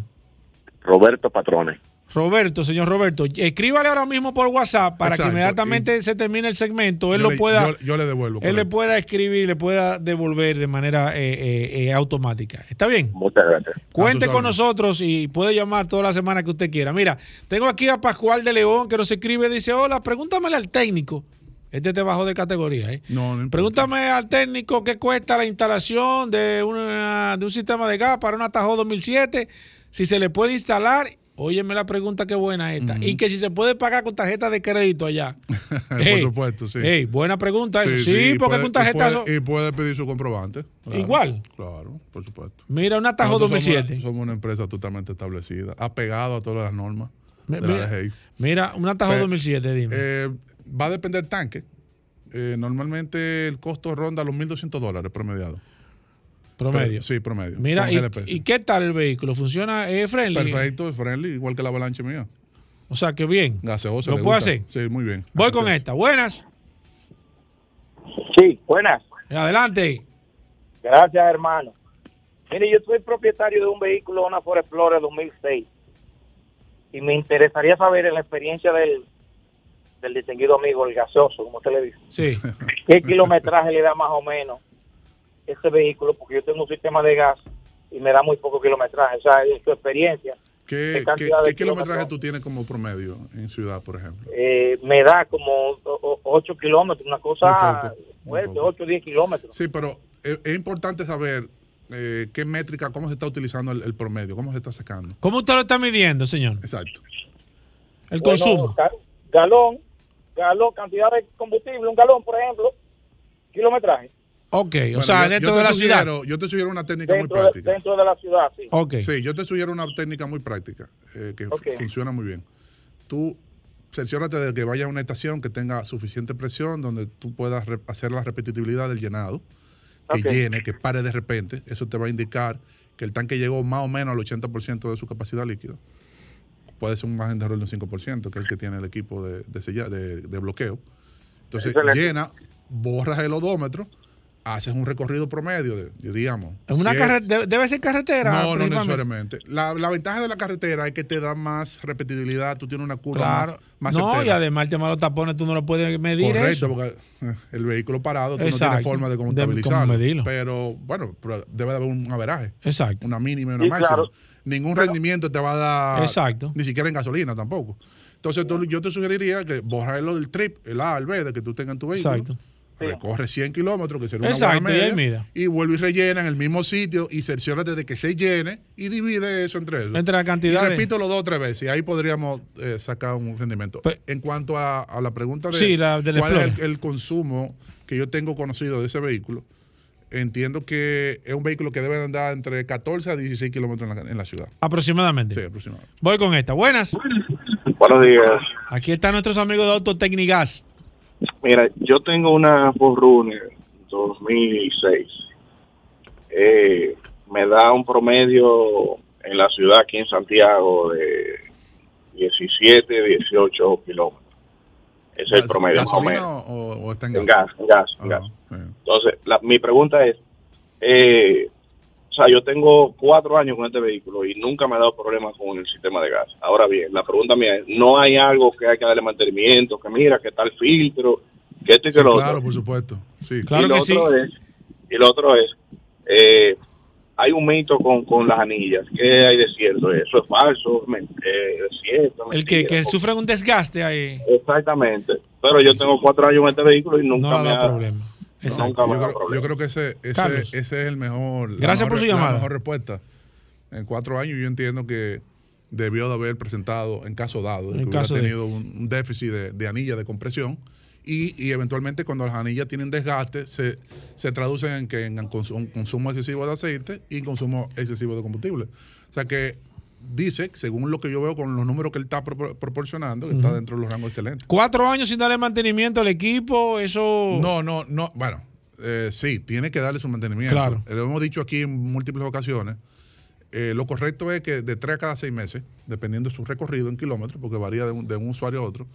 Roberto Patrones. Roberto, señor Roberto, escríbale ahora mismo por WhatsApp para Exacto, que inmediatamente se termine el segmento, él Yo lo le- pueda, yo- yo le devuelvo, él le pueda escribir, le pueda devolver de manera eh, eh, eh, automática. ¿Está bien? Muchas gracias. Cuente con órdenes. nosotros y puede llamar toda la semana que usted quiera. Mira, tengo aquí a Pascual de León que nos escribe, dice, hola, pregúntamele al técnico. Este te bajó de categoría, ¿eh? No, no. Pregúntame al técnico qué cuesta la instalación de, una, de un sistema de gas para un Atajo 2007, si se le puede instalar. Óyeme la pregunta qué buena esta. Y que si se puede pagar con tarjeta de crédito allá. <laughs> Por supuesto, sí. buena pregunta eso. Sí, porque puede- con tarjeta... Y puede, y puede pedir su comprobante. claro, Igual. Claro, por supuesto. Mira, un Atajo Nosotros somos 2007. una- Somos una empresa totalmente establecida, apegado a todas las normas mira, mira, un Atajo Pe- 2007, dime. Eh, va a depender tanque. Eh, normalmente el costo ronda los 1.200 dólares promediado. Promedio. Pero- sí, promedio. Mira, y. ¿y qué tal el vehículo? ¿Funciona? ¿Es friendly? Perfecto, es friendly, igual que la avalanche mía. O sea, que bien. Gaseoso. ¿Lo puedo gusta. hacer? Sí, muy bien. Voy Así con esta. Buenas. Sí, buenas. Adelante. Gracias, hermano. Mire, yo soy propietario de un vehículo, una Ford Explorer 2006. Y me interesaría saber en la experiencia del, del distinguido amigo, el gaseoso, como usted le dice. Sí. ¿Qué kilometraje le da más o menos ese vehículo? Porque yo tengo un sistema de gas y me da muy poco kilometraje. O sea, en su experiencia, ¿Qué, ¿Qué kilometraje tú tienes como promedio en ciudad, por ejemplo? eh, me da como 8 kilómetros, una cosa fuerte, poco. 8 o 10 kilómetros. Sí, pero es, es importante saber eh, qué métrica, cómo se está utilizando el, el promedio, cómo se está sacando. ¿Cómo usted lo está midiendo, señor? Exacto. El Bueno, consumo. ga- galón, galón, cantidad de combustible, un galón, por ejemplo, kilometraje. Ok, o sea, yo- dentro yo de la ciudad. Yo te sugiero una técnica Dentro muy de, práctica. dentro de la ciudad, sí. Ok. Sí, yo te sugiero una técnica muy práctica eh, que funciona muy bien. Tú cerciórate de que vaya a una estación que tenga suficiente presión, donde tú puedas re- hacer la repetitividad del llenado, que llene, que pare de repente. Eso te va a indicar que el tanque llegó más o menos al 80% de su capacidad líquida. Puede ser un margen de error de un 5%, que es el que tiene el equipo de, de, sella- de- de bloqueo. Entonces, Excelente. llena, borras el odómetro, haces un recorrido promedio, de, diríamos. En una si es- carre- debe- debe ser carretera. no, no necesariamente. La, la ventaja de la carretera es que te da más repetibilidad, tú tienes una curva Claro. más, más no, certera. y además el tema de los tapones tú no lo puedes medir Correcto, eso. porque eh, el vehículo parado tú no Exacto. tienes forma de cómo De medirlo. Pero bueno, pero debe de haber un averaje. Exacto. Una mínima y una Sí, máxima. claro. Ningún rendimiento te va a dar. Exacto. Ni siquiera en gasolina tampoco. Entonces tú- yo te sugeriría que borrar lo del trip, el A, el B, de que tú tengas en tu vehículo. Exacto. recorre 100 kilómetros, que sería una Exacto, buena y ahí media, mida. y vuelve y rellena en el mismo sitio y cerciórate de que se llene y divide eso entre eso. Entre la cantidad Y repito los dos o tres veces y ahí podríamos eh, sacar un rendimiento. en cuanto a, a la pregunta de Sí, la del cuál es el consumo que yo tengo conocido de ese vehículo, entiendo que es un vehículo que debe andar entre 14 a 16 kilómetros en la, en la ciudad. Aproximadamente. Sí, aproximadamente. Voy con esta. Buenas. Buenos días. Aquí están nuestros amigos de Autotecnigas. Mira, yo tengo una Forerunner 2006. Eh, me da un promedio en la ciudad aquí en Santiago de 17, 18 kilómetros. Ese es el promedio más o ¿Gasolina menos. o, o está en En gas? gas, en gas, en gas. Entonces, la- mi pregunta es, eh, o sea, yo tengo cuatro años con este vehículo y nunca me ha dado problemas con el sistema de gas. Ahora bien, la pregunta mía es, ¿no hay algo que hay que darle mantenimiento? Que mira, que está el filtro, que esto y que Sí, lo claro, otro. por supuesto. Sí. y lo otro es, y lo otro es, eh, hay un mito con, con las anillas. ¿Qué hay de cierto? ¿Eso es falso? Men- eh, ¿Es cierto? El que, que sufren un desgaste ahí. Exactamente. Pero yo tengo cuatro años en este vehículo y nunca No me ha problema. Nunca me yo, creo, yo creo que ese, ese, Carlos. ese es el mejor. la Gracias por mejor- su la llamada. mejor respuesta. En cuatro años yo entiendo que debió de haber presentado, en caso dado, En que hubiera caso de- tenido un, un déficit de, de anillas de compresión y, y eventualmente cuando las anillas tienen desgaste se, se traducen en que en un consumo excesivo de aceite y consumo excesivo de combustible. O sea que dice, según lo que yo veo con los números que él está propor- proporcionando, que está dentro de los rangos excelentes. Cuatro años sin darle mantenimiento al equipo, eso. No, no, no. Bueno, eh, sí, tiene que darle su mantenimiento. Claro. Eh, Lo hemos dicho aquí en múltiples ocasiones. Eh, lo correcto es que de tres a cada seis meses, dependiendo de su recorrido en kilómetros, porque varía de un, de un usuario a otro,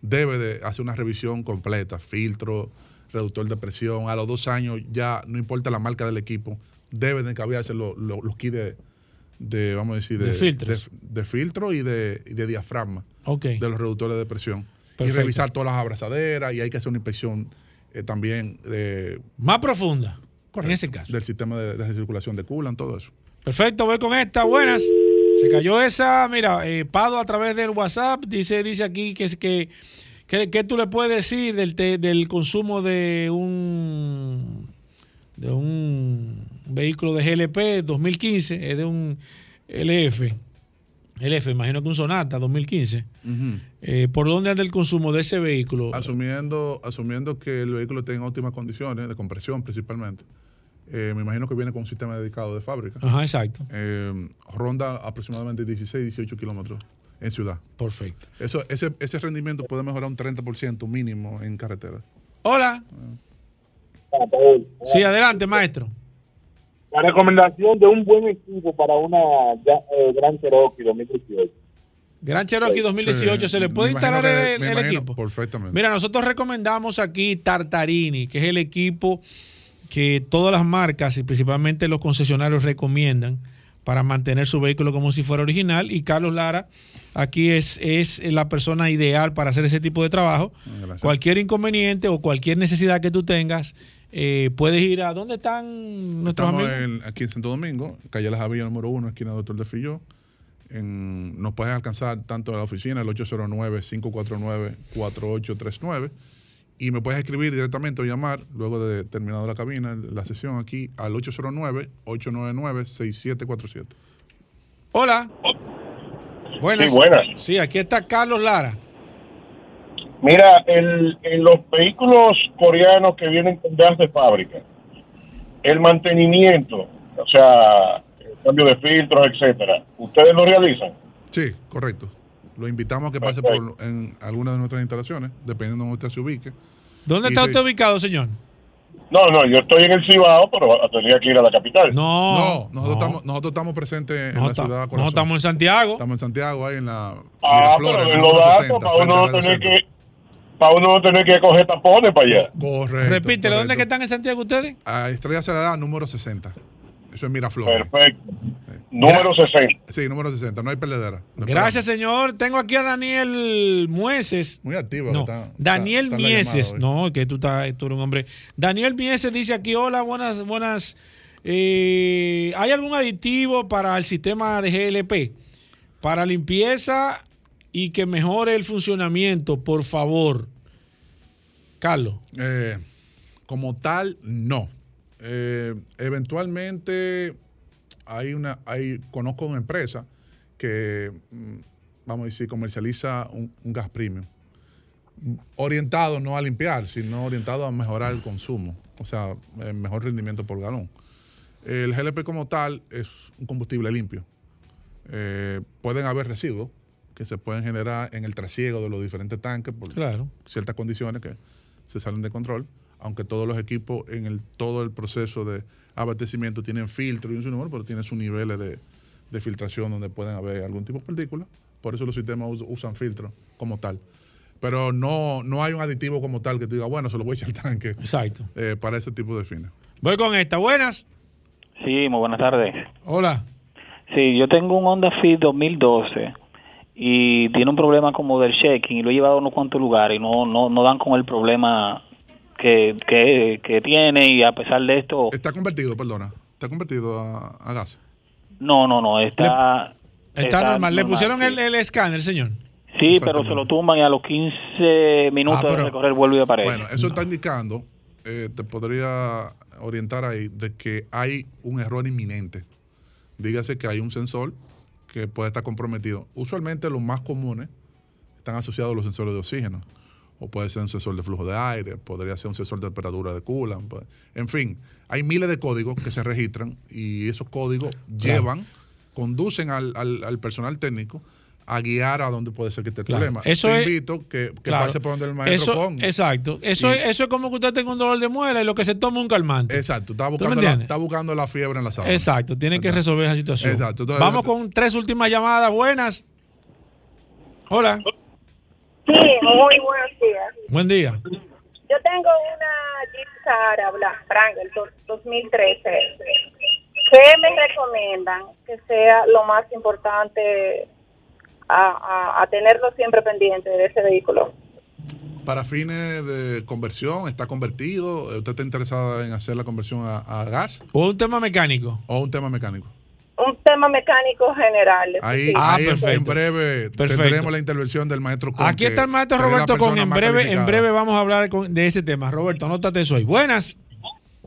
debe de hacer una revisión completa, filtro, reductor de presión. A los dos años ya, no importa la marca del equipo, deben de cambiarse los, los, los kits de, de, vamos a decir, de, De filtros. de- de filtro y de, y de diafragma Ok. de los reductores de presión. Perfecto. Y revisar todas las abrazaderas y hay que hacer una inspección eh, también eh, Más profunda. correcto, En ese caso. del sistema de, de recirculación de coolant, todo eso. Perfecto, voy con esta. Buenas. Se cayó esa. Mira, eh, Pado a través del WhatsApp dice, dice aquí que es que. ¿Qué, qué tú le puedes decir del, te- del consumo de un de un vehículo de GLP 2015, es de un LF? LF, imagino que un Sonata 2015. Eh, ¿Por dónde anda el consumo de ese vehículo? Asumiendo, asumiendo que el vehículo tenga óptimas condiciones, de compresión principalmente, eh, me imagino que viene con un sistema dedicado de fábrica. Ajá, exacto. Eh, ronda aproximadamente 16, 18 kilómetros en ciudad. Perfecto. Eso, ese, ese rendimiento puede mejorar un 30% mínimo en carretera. Hola. Sí, adelante, maestro. La recomendación de un buen equipo para una ya, eh, Gran Cherokee 2018. Gran Cherokee 2018, Sí, ¿se le puede instalar que- el, me el imagino equipo? Perfectamente. Mira, nosotros recomendamos aquí Tartarini, que es el equipo que todas las marcas y principalmente los concesionarios recomiendan para mantener su vehículo como si fuera original. Y Carlos Lara aquí es, es la persona ideal para hacer ese tipo de trabajo. Gracias. Cualquier inconveniente o cualquier necesidad que tú tengas, eh, puedes ir a dónde están nuestros Estamos amigos. en- aquí en Santo Domingo, calle La Javilla número 1, esquina Doctor de Filló. En- nos pueden alcanzar tanto a la oficina, el 809-549-4839. Y me puedes escribir directamente o llamar, luego de terminado la cabina, la sesión aquí, al 809-899-6747. Hola. Buenas. Sí, buenas. Sí, aquí está Carlos Lara. Mira, el, en los vehículos coreanos que vienen con gas de fábrica, el mantenimiento, o sea, el cambio de filtros, etcétera, ¿ustedes lo realizan? Sí, correcto. Lo invitamos a que pase por en alguna de nuestras instalaciones, dependiendo de donde usted se ubique. ¿Dónde Y está usted ubicado, señor? No, no, yo estoy en el Cibao, pero tendría que ir a la capital. No, No, nosotros, Estamos, nosotros estamos presentes en la ciudad. nosotros estamos en Santiago. Estamos en Santiago, ahí en la Ah, Miraflores, pero en los número datos, 60, para frente uno no Radio tener Centro. que, para uno no tener que coger tapones para allá. Correcto. Repítelo, ¿dónde que están en Santiago ustedes? A Estrella Salada, número 60. Eso es Miraflores. Perfecto. Número 60. Sí, número 60. No hay perdedera. No Gracias, señor. Tengo aquí a Daniel Mueces. Muy activo. No, está- Daniel está- Mieses. No, que tú, estás, tú eres un hombre. Daniel Mieses dice aquí, hola, buenas, buenas. eh, ¿Hay algún aditivo para el sistema de GLP? Para limpieza y que mejore el funcionamiento, por favor. Carlos. Eh, como tal, no. Eh, eventualmente hay una, hay, conozco una empresa que, mm, vamos a decir, comercializa un, gas premium. Orientado no a limpiar, sino orientado a mejorar el consumo, o sea, eh, mejor rendimiento por galón. El GLP como tal es un combustible limpio. Pueden haber residuos que se pueden generar en el trasiego de los diferentes tanques por Claro. ciertas condiciones que se salen de control, aunque todos los equipos en el, todo el proceso de abastecimiento tienen filtro y un sinnúmero, pero tienen sus niveles de, de filtración donde pueden haber algún tipo de partículas. Por eso los sistemas us- usan filtros como tal. Pero no, no hay un aditivo como tal que te diga, bueno, se lo voy a echar al tanque. Exacto. eh, para ese tipo de fines. Voy con esta. Buenas. Sí, muy buenas tardes. Hola. Sí, yo tengo un Honda Fit 2012 y tiene un problema como del checking y lo he llevado a unos cuantos lugares y no, no, no dan con el problema que, que, que tiene y a pesar de esto, Está convertido, perdona. Está convertido a, a gas. no, no, no, está... Está, normal. ¿Le pusieron sí. el, el escáner, señor? Sí, pero se lo tumban y a los 15 minutos Ah, pero- de recorrer vuelve y aparece. Bueno, eso está indicando, eh, te podría orientar ahí, de que hay un error inminente. Dígase que hay un sensor que puede estar comprometido. Usualmente los más comunes están asociados a los sensores de oxígeno. O puede ser un sensor de flujo de aire, podría ser un sensor de temperatura de coolant. pues. En fin, hay miles de códigos que se registran y esos códigos llevan, conducen al, al- al personal técnico a guiar a dónde puede ser que esté el Claro. problema. Eso Te es- invito que, que Claro. pase por donde el maestro Eso- ponga. Exacto. Eso, Y- es, eso es como que usted tenga un dolor de muela y lo que se toma un calmante. Exacto, está ¿Tú me buscando, la, está buscando la fiebre en la sábana. Exacto, tienen que resolver esa situación. Exacto. Entonces, Vamos con tres últimas llamadas. Buenas. Hola. Sí, muy buenos días. Buen día. Yo tengo una Jeep Sahara Black Wrangler do- 2013. ¿Qué me recomiendan que sea lo más importante a, a- a tenerlo siempre pendiente de ese vehículo? Para fines de conversión, ¿está convertido? ¿Usted está interesada en hacer la conversión a, a gas? ¿O un tema mecánico? ¿O un tema mecánico? Un tema mecánico general. Ahí, sí. ahí en breve Perfecto. tendremos la intervención del maestro Con, Aquí está el maestro Roberto con en breve, en breve vamos a hablar con- de ese tema. Roberto, anótate eso ahí. Buenas.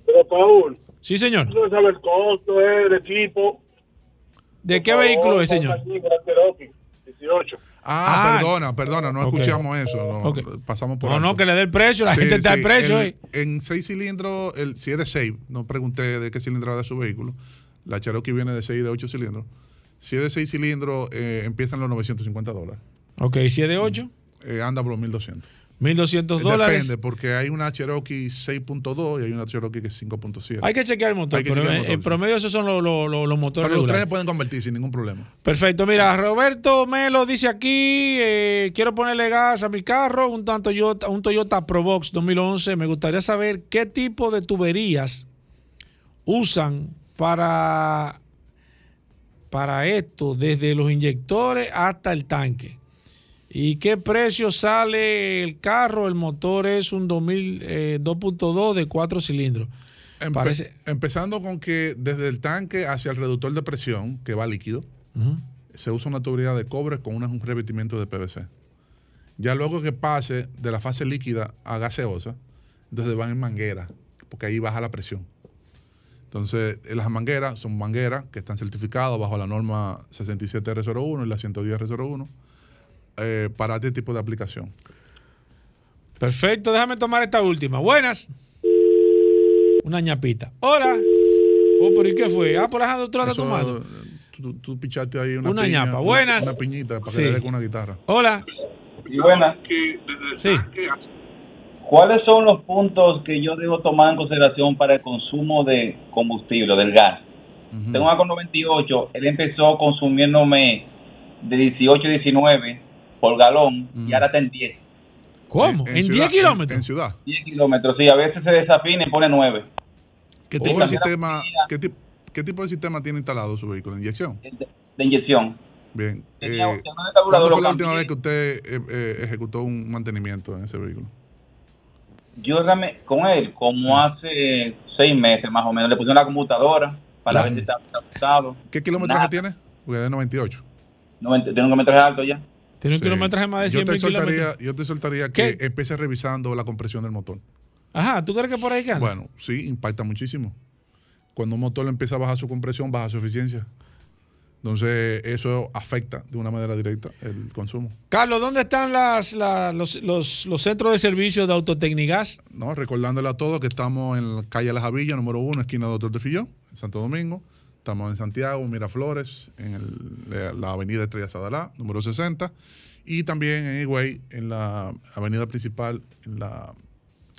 Pero Paul, Sí, señor. no sabe el costo eh, del equipo. ¿De qué vehículo es, señor? Cherokee 18. Ah, Ah, perdona, perdona, no ok. escuchamos eso. no, Ok. Pasamos por No, alto. no, que le dé el precio, la Sí, gente está sí, al precio. el- eh. En seis cilindros, el, si es de seis, no pregunté de qué cilindrada de su vehículo. La Cherokee viene de seis y de ocho cilindros. Si es de seis cilindros, eh, empiezan los 950 dólares. Ok, si es de 8, Eh, anda por los 1200. 1200 dólares. Depende, porque hay una Cherokee 6.2 y hay una Cherokee que es 5.7. Hay que chequear el motor, pero el en, promedio esos son los, los- los- los motores Pero los tres pueden convertir sin ningún problema. Perfecto, mira, Roberto Melo dice aquí, eh, quiero ponerle gas a mi carro, un, Toyota, un Toyota Probox 2011, me gustaría saber qué tipo de tuberías usan para, para esto, desde los inyectores hasta el tanque. ¿Y qué precio sale el carro? El motor es un 2000, eh, 2.2 de 4 cilindros. Empe- Parece- Empezando con que desde el tanque hacia el reductor de presión, que va líquido, se usa una tubería de cobre con un revestimiento de PVC. Ya luego que pase de la fase líquida a gaseosa, entonces van en manguera, porque ahí baja la presión. Entonces, eh, las mangueras son mangueras que están certificadas bajo la norma 67R01 y la 110R01 eh, para este tipo de aplicación. Perfecto, déjame tomar esta última. Buenas. Una ñapita. Hola. Oh, pero ¿y qué fue? Ah, por la doctora está Eso, tomando. Tú, tú pichaste ahí una, Una piña, ñapa. una- Buenas. Una, piñita para Sí. que le dé con una guitarra. Hola. Buenas. Sí. ¿Cuáles son los puntos que yo debo tomar en consideración para el consumo de combustible, del gas? Tengo un con 98, él empezó consumiéndome de 18 a 19 por galón y ahora está en 10. ¿Cómo? ¿En, 10 kilómetros? En ciudad. 10 kilómetros, sí, a veces se desafina y pone 9. ¿Qué tipo, de sistema, ¿qué, tip- qué tipo de sistema tiene instalado su vehículo? ¿Inyección? De inyección. Bien. Tenía- Eh, ¿Cuándo fue la última vez que usted eh, eh, ejecutó un mantenimiento en ese vehículo? Yo con él, como hace 6 meses más o menos, le puse una computadora para ver si está ajustado. ¿Qué kilómetros tiene? Porque es de 98. 90 tiene un kilometraje alto ya. Tiene un Sí. kilometraje más de yo 100 te mil soltaría, kilómetros. Yo te soltaría que empiece revisando la compresión del motor. Ajá, ¿tú crees que por ahí anda? Bueno, sí, impacta muchísimo. Cuando un motor empieza a bajar su compresión, baja su eficiencia. Entonces, eso afecta de una manera directa el consumo. Carlos, ¿dónde están las, los, los- los centros de servicio de Autotecnigas? No, recordándole a todos que estamos en la calle La Javilla, número uno, esquina Doctor de Fillón, en Santo Domingo. Estamos en Santiago, Miraflores, en el- la- avenida Estrella Sadalá, número 60. Y también en Higüey, en la avenida principal, en la,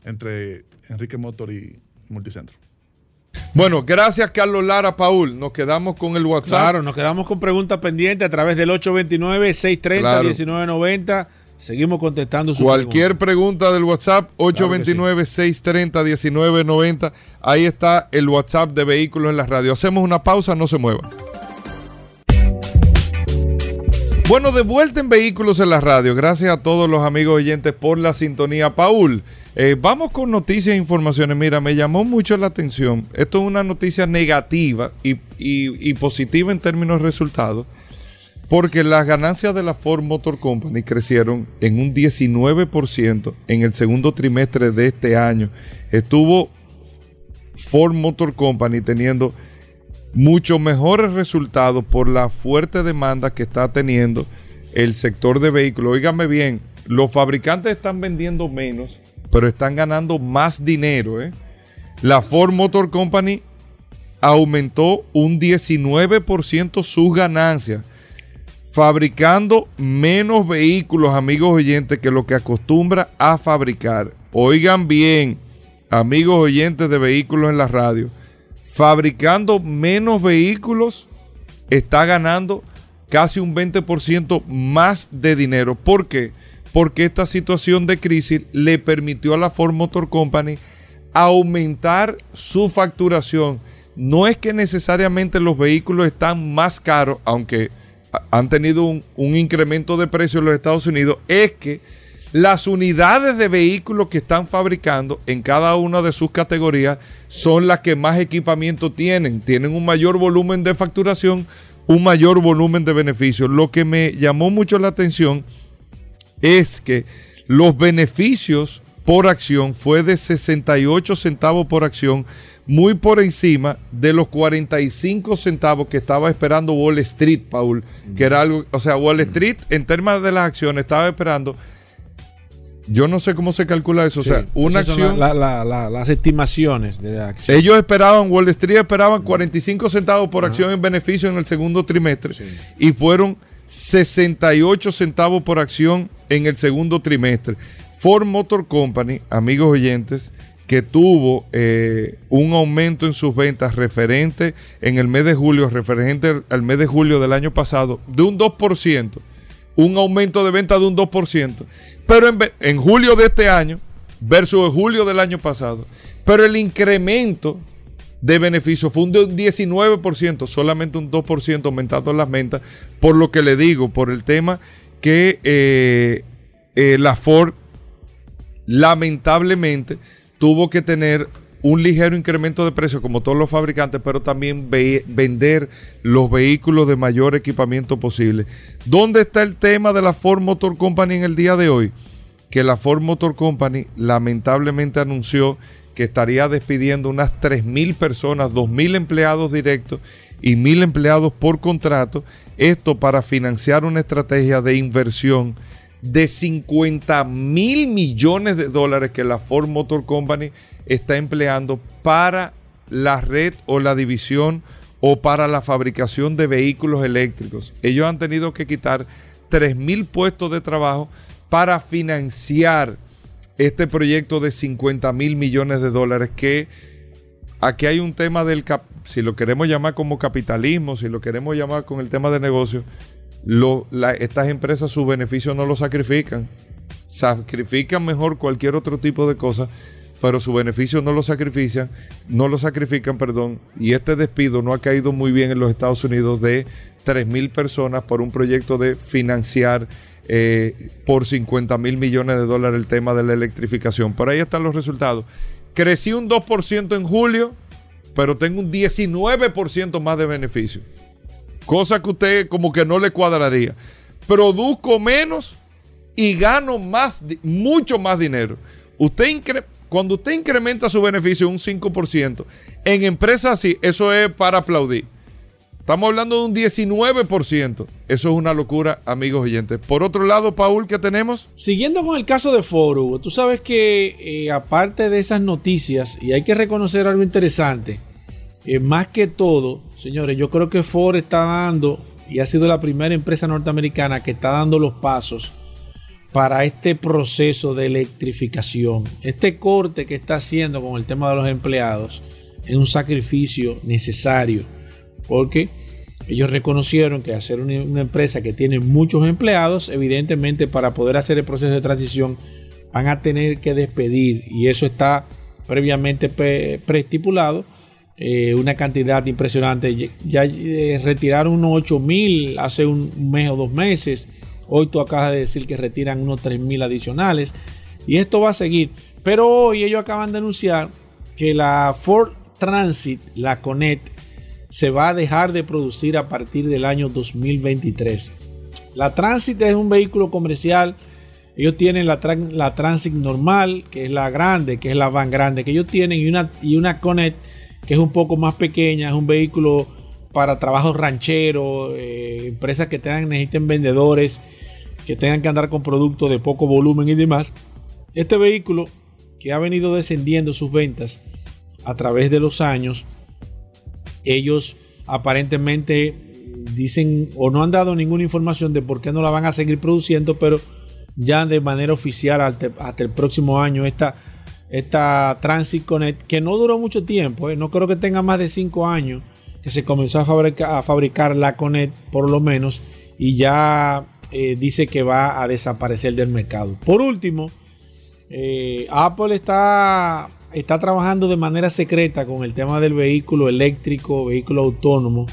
entre Enrique Motor y Multicentro. Bueno, gracias Carlos Lara, Paul. Nos quedamos con el WhatsApp. Claro, nos quedamos con preguntas pendientes a través del 829-630-1990. Seguimos contestando sus Cualquier pregunta del WhatsApp, 829-630-1990. Ahí está el WhatsApp de Vehículos en la Radio. Hacemos una pausa, no se mueva. Bueno, de vuelta en Vehículos en la Radio. Gracias a todos los amigos oyentes por la sintonía. Paul, eh, vamos con noticias e informaciones. Mira, me llamó mucho la atención. Esto es una noticia negativa y, y- y positiva en términos de resultados. Porque las ganancias de la Ford Motor Company crecieron en un 19% en el segundo trimestre de este año. Estuvo Ford Motor Company teniendo mucho mejores resultados por la fuerte demanda que está teniendo el sector de vehículos. Óigame bien, los fabricantes están vendiendo menos, pero están ganando más dinero. ¿eh? La Ford Motor Company aumentó un 19% sus ganancias fabricando menos vehículos, amigos oyentes, que lo que acostumbra a fabricar. Oigan bien, amigos oyentes de vehículos en la radio, fabricando menos vehículos está ganando casi un 20% más de dinero. ¿Por qué? Porque esta situación de crisis le permitió a la Ford Motor Company aumentar su facturación. No es que necesariamente los vehículos están más caros, aunque han tenido un, incremento de precio en los Estados Unidos, es que las unidades de vehículos que están fabricando en cada una de sus categorías son las que más equipamiento tienen. Tienen un mayor volumen de facturación, un mayor volumen de beneficios. Lo que me llamó mucho la atención es que los beneficios por acción fue de 68 centavos por acción, muy por encima de los 45 centavos que estaba esperando Wall Street, Paul, que era algo, o sea, Wall Street en términos de las acciones estaba esperando, yo no sé cómo se calcula eso, o sea, una acción... la- la- la- las estimaciones de la acción. Ellos esperaban, Wall Street esperaban 45 centavos por acción en beneficio en el segundo trimestre y fueron 68 centavos por acción en el segundo trimestre. Ford Motor Company, amigos oyentes, que tuvo eh, un aumento en sus ventas referente en el mes de julio, referente al mes de julio del año pasado, de un 2%, un aumento de venta de un 2%, pero en, en julio de este año versus julio del año pasado, pero el incremento de beneficio fue un de un 19%, solamente un 2% aumentando las ventas, por lo que le digo, por el tema que eh, eh, la Ford lamentablemente tuvo que tener un ligero incremento de precio como todos los fabricantes, pero también ve- vender los vehículos de mayor equipamiento posible. ¿Dónde está el tema de la Ford Motor Company en el día de hoy? Que la Ford Motor Company lamentablemente anunció que estaría despidiendo unas 3.000 personas, 2.000 empleados directos y 1.000 empleados por contrato. Esto para financiar una estrategia de inversión de 50 mil millones de dólares que la Ford Motor Company está empleando para la red o la división o para la fabricación de vehículos eléctricos. Ellos han tenido que quitar 3 mil puestos de trabajo para financiar este proyecto de 50 mil millones de dólares que aquí hay un tema del, cap- si lo queremos llamar como capitalismo, si lo queremos llamar con el tema de negocio, estas empresas sus beneficios no lo sacrifican. Sacrifican mejor cualquier otro tipo de cosa, pero su beneficio no lo sacrifican, no lo sacrifican, perdón. Y este despido no ha caído muy bien en los Estados Unidos de 3 mil personas por un proyecto de financiar eh, por 50 mil millones de dólares el tema de la electrificación. Por ahí están los resultados. Crecí un 2% en julio, pero tengo un 19% más de beneficio. Cosa que usted como que no le cuadraría. Produzco menos y gano más, mucho más dinero. Usted incre- cuando usted incrementa su beneficio un 5%, en empresas así, eso es para aplaudir. Estamos hablando de un 19%. Eso es una locura, amigos oyentes. Por otro lado, Paul, ¿qué tenemos? Siguiendo con el caso de Foro, tú sabes que eh, aparte de esas noticias, y hay que reconocer algo interesante, eh, más que todo, señores, yo creo que Ford está dando, y ha sido la primera empresa norteamericana que está dando los pasos para este proceso de electrificación. Este corte que está haciendo con el tema de los empleados es un sacrificio necesario porque ellos reconocieron que hacer una, una, empresa que tiene muchos empleados, evidentemente para poder hacer el proceso de transición van a tener que despedir y eso está previamente preestipulado. Eh, una cantidad impresionante. Ya eh, retiraron unos 8 mil hace un mes o dos meses. Hoy tú acabas de decir que retiran unos 3 mil adicionales. Y esto va a seguir. Pero hoy ellos acaban de anunciar que la Ford Transit, la Connect, se va a dejar de producir a partir del año 2023. La Transit es un vehículo comercial. Ellos tienen la, la Transit normal, que es la grande, que es la van grande que ellos tienen, y una, y una Connect, que es un poco más pequeña, es un vehículo para trabajos rancheros, eh, empresas que tengan, necesiten vendedores, que tengan que andar con productos de poco volumen y demás. Este vehículo, que ha venido descendiendo sus ventas a través de los años, ellos aparentemente dicen o no han dado ninguna información de por qué no la van a seguir produciendo, pero ya de manera oficial hasta, el próximo año esta, esta Transit Connect, que no duró mucho tiempo, ¿eh? no creo que tenga más de 5 años que se comenzó a fabricar, a fabricar la Connect por lo menos y ya eh, dice que va a desaparecer del mercado. Por último, eh, Apple está está trabajando de manera secreta con el tema del vehículo eléctrico, vehículo autónomo.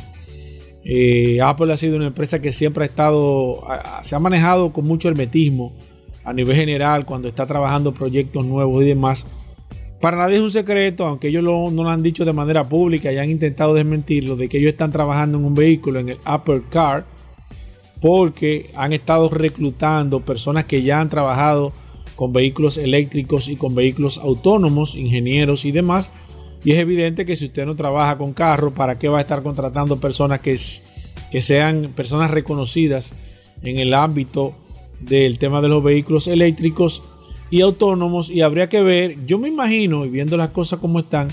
Apple ha sido una empresa que siempre ha estado, se ha manejado con mucho hermetismo a nivel general cuando está trabajando proyectos nuevos y demás. Para nadie es un secreto, aunque ellos no lo han dicho de manera pública y han intentado desmentirlo, de que ellos están trabajando en un vehículo, en el Apple Car, porque han estado reclutando personas que ya han trabajado con vehículos eléctricos y con vehículos autónomos, ingenieros y demás. Y es evidente que si usted no trabaja con carro, ¿para qué va a estar contratando personas que sean personas reconocidas en el ámbito del tema de los vehículos eléctricos y autónomos? Y habría que ver, yo me imagino, y viendo las cosas como están,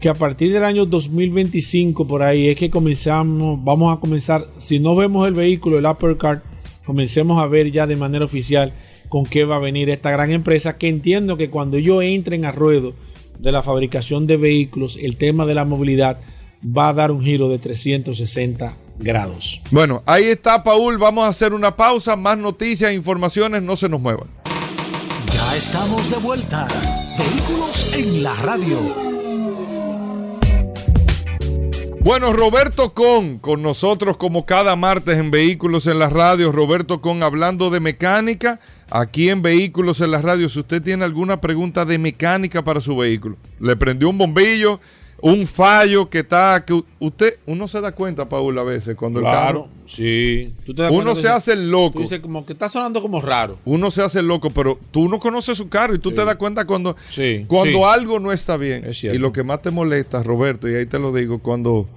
que a partir del año 2025 por ahí es que comenzamos, vamos a comenzar, si no vemos el vehículo, el Apple Car, comencemos a ver ya de manera oficial con qué va a venir esta gran empresa que entiendo que cuando ellos entren a ruedo de la fabricación de vehículos, el tema de la movilidad va a dar un giro de 360 grados. Bueno, ahí está Paul, vamos a hacer una pausa, más noticias, informaciones, no se nos muevan. Ya estamos de vuelta. Vehículos en la radio. Bueno, Roberto Con, con nosotros como cada martes en Vehículos en las Radios. Roberto Con hablando de mecánica aquí en Vehículos en las Radios. Si usted tiene alguna pregunta de mecánica para su vehículo, le prendió un bombillo, un fallo que está, que usted, uno se da cuenta, Paul, a veces cuando el carro. sí. uno se hace el loco. Dice como que está sonando como raro. Uno se hace el loco, pero tú no conoces su carro y tú te das cuenta cuando, cuando algo no está bien. Y lo que más te molesta, Roberto, y ahí te lo digo, cuando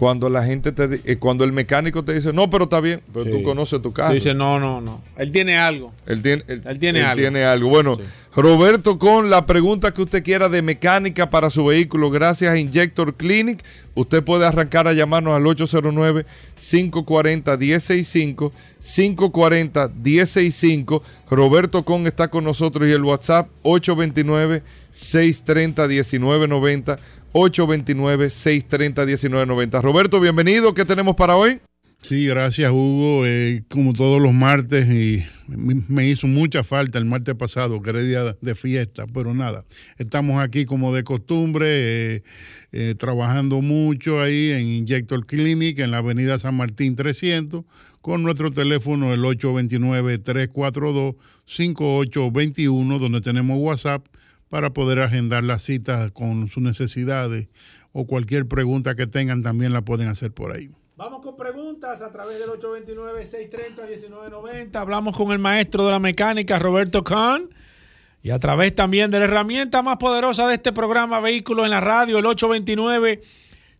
cuando la gente te eh, cuando el mecánico te dice no pero está bien pero tú conoces tu carro dice no no no él tiene algo. Él tiene él, tiene algo. tiene algo. Bueno Roberto con la pregunta que usted quiera de mecánica para su vehículo gracias a Injector Clinic usted puede arrancar a llamarnos al 809 540 165 540 165 Roberto con está con nosotros y el WhatsApp 829 630 1990 829-630-1990. Roberto, bienvenido. ¿Qué tenemos para hoy? Sí, gracias Hugo. Eh, como todos los martes, y me hizo mucha falta el martes pasado, que era día de fiesta, pero nada, estamos aquí como de costumbre, eh, eh, trabajando mucho ahí en Injector Clinic, en la avenida San Martín 300, con nuestro teléfono el 829-342-5821, donde tenemos WhatsApp para poder agendar las citas con sus necesidades o cualquier pregunta que tengan también la pueden hacer por ahí. Vamos con preguntas a través del 829-630-1990. Hablamos con el maestro de la mecánica, Roberto Kahn. Y a través también de la herramienta más poderosa de este programa Vehículos en la Radio, el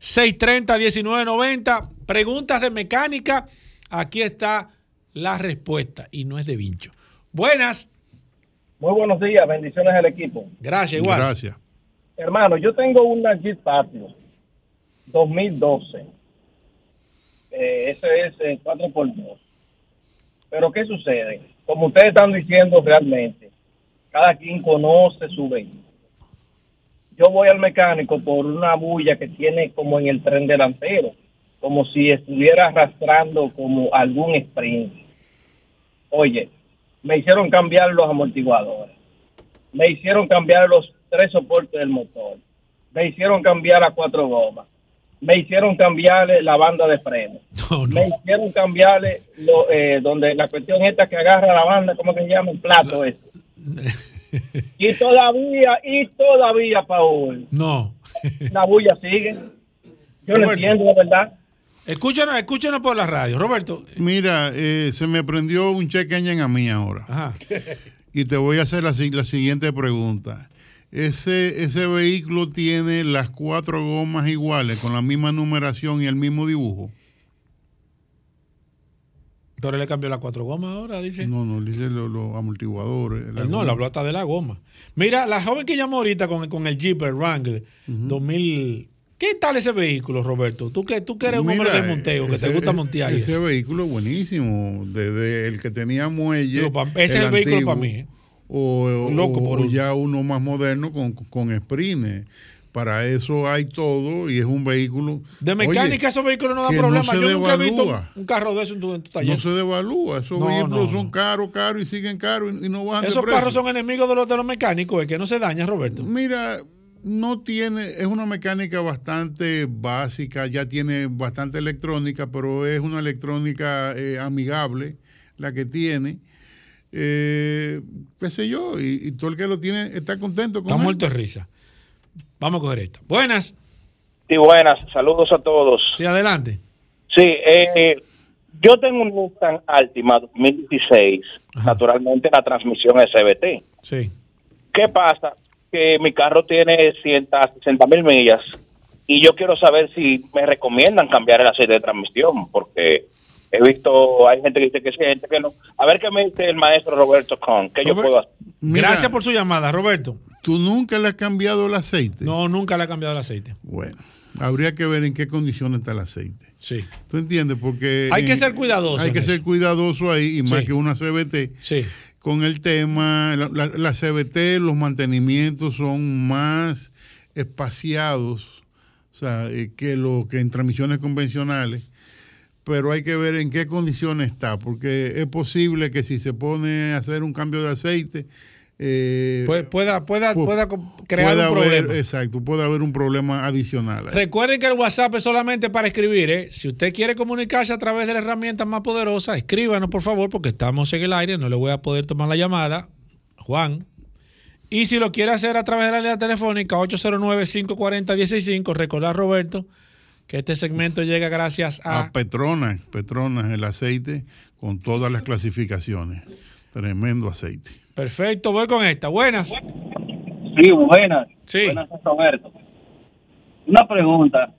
829-630-1990. Preguntas de mecánica. Aquí está la respuesta y no es de vincho. Buenas. Muy buenos días, bendiciones al equipo. Gracias, igual. Gracias. Hermano, yo tengo una Jeep Patio 2012. Eh, ese es eh, 4x2. Pero ¿qué sucede? Como ustedes están diciendo realmente, cada quien conoce su vehículo. Yo voy al mecánico por una bulla que tiene como en el tren delantero, como si estuviera arrastrando como algún sprint. Oye, me hicieron cambiar los amortiguadores, me hicieron cambiar los tres soportes del motor, me hicieron cambiar a cuatro gomas, me hicieron cambiarle la banda de freno, <laughs> me hicieron cambiarle lo, eh, donde la cuestión esta que agarra la banda, ¿cómo que se llama? El plato ese. <laughs> y todavía, y todavía, Paul, No. la bulla sigue. Yo no entiendo, de verdad. Escúchanos, escúchanos por la radio. Roberto. Mira, eh, se me prendió un engine a mí ahora. <laughs> Y te voy a hacer la, si- la siguiente pregunta. Ese, ese vehículo tiene las cuatro gomas iguales, con la misma numeración y el mismo dibujo. Pero le cambió las cuatro gomas ahora, dice. No, no, dice los, los amortiguadores. la Él no, le habló hasta de la goma. Mira, la joven que llamó ahorita con, con el Jeep el Wrangler 2000. ¿Qué tal ese vehículo, Roberto? Tú que, tú que eres un hombre Mira, de monteo, que te gusta montear. Ese eso. vehículo es buenísimo. Desde el que tenía muelle. Pa- ese es el vehículo para mí, ¿eh? O, o- Loco por o ya uno más moderno con, con sprint. Para eso hay todo y es un vehículo. De mecánica, Oye, esos vehículos no dan problema. se Yo nunca he visto devalúa. un carro de eso en tu, en tu taller. No se devalúa. Esos No, vehículos no, son caros, caros y siguen caros y, y no bajan de Esos precio. carros son enemigos de los, de los mecánicos, es que no se dañan, Roberto. Mira, no tiene, es una mecánica bastante básica, ya tiene bastante electrónica, pero es una electrónica eh, amigable la que tiene. Eh, qué sé yo, y, y todo el que lo tiene está contento con Está él. muerto de risa. Vamos a coger esta. Buenas. Sí, buenas. Saludos a todos. Sí, adelante. Sí, eh, yo tengo un Nissan Altima 2016. Naturalmente la transmisión es CBT. Sí. ¿Qué pasa? Que mi carro tiene 160 mil millas y yo quiero saber si me recomiendan cambiar el aceite de transmisión porque he visto, hay gente que dice que sí, hay gente que no. A ver qué me dice el maestro Roberto Con, ¿qué yo puedo hacer? Gracias por su llamada, Roberto. ¿Tú nunca le has cambiado el aceite? No, nunca le ha cambiado el aceite. Bueno, habría que ver en qué condiciones está el aceite. Sí. ¿Tú entiendes? Porque Hay que ser cuidadoso Hay que ser cuidadoso ahí y más Sí. que una CBT. Sí. Con el tema, la, la- CBT, los mantenimientos son más espaciados, o sea, eh, que lo que en transmisiones convencionales. Pero hay que ver en qué condiciones está, porque es posible que si se pone a hacer un cambio de aceite, eh, Pu- pueda, pueda, pu- pueda crear puede un haber- problema. exacto, puede haber un problema adicional. ahí. Recuerden que el WhatsApp es solamente para escribir. ¿eh? Si usted quiere comunicarse a través de la herramienta más poderosa, escríbanos por favor, porque estamos en el aire, no le voy a poder tomar la llamada. Juan. Y si lo quiere hacer a través de la línea telefónica 809-540-165, recordar Roberto que este segmento llega gracias a... a Petronas, Petronas, el aceite con todas las clasificaciones. Tremendo aceite. Perfecto, voy con esta. Buenas. Sí, buenas. Sí. Buenas, Roberto. Una pregunta.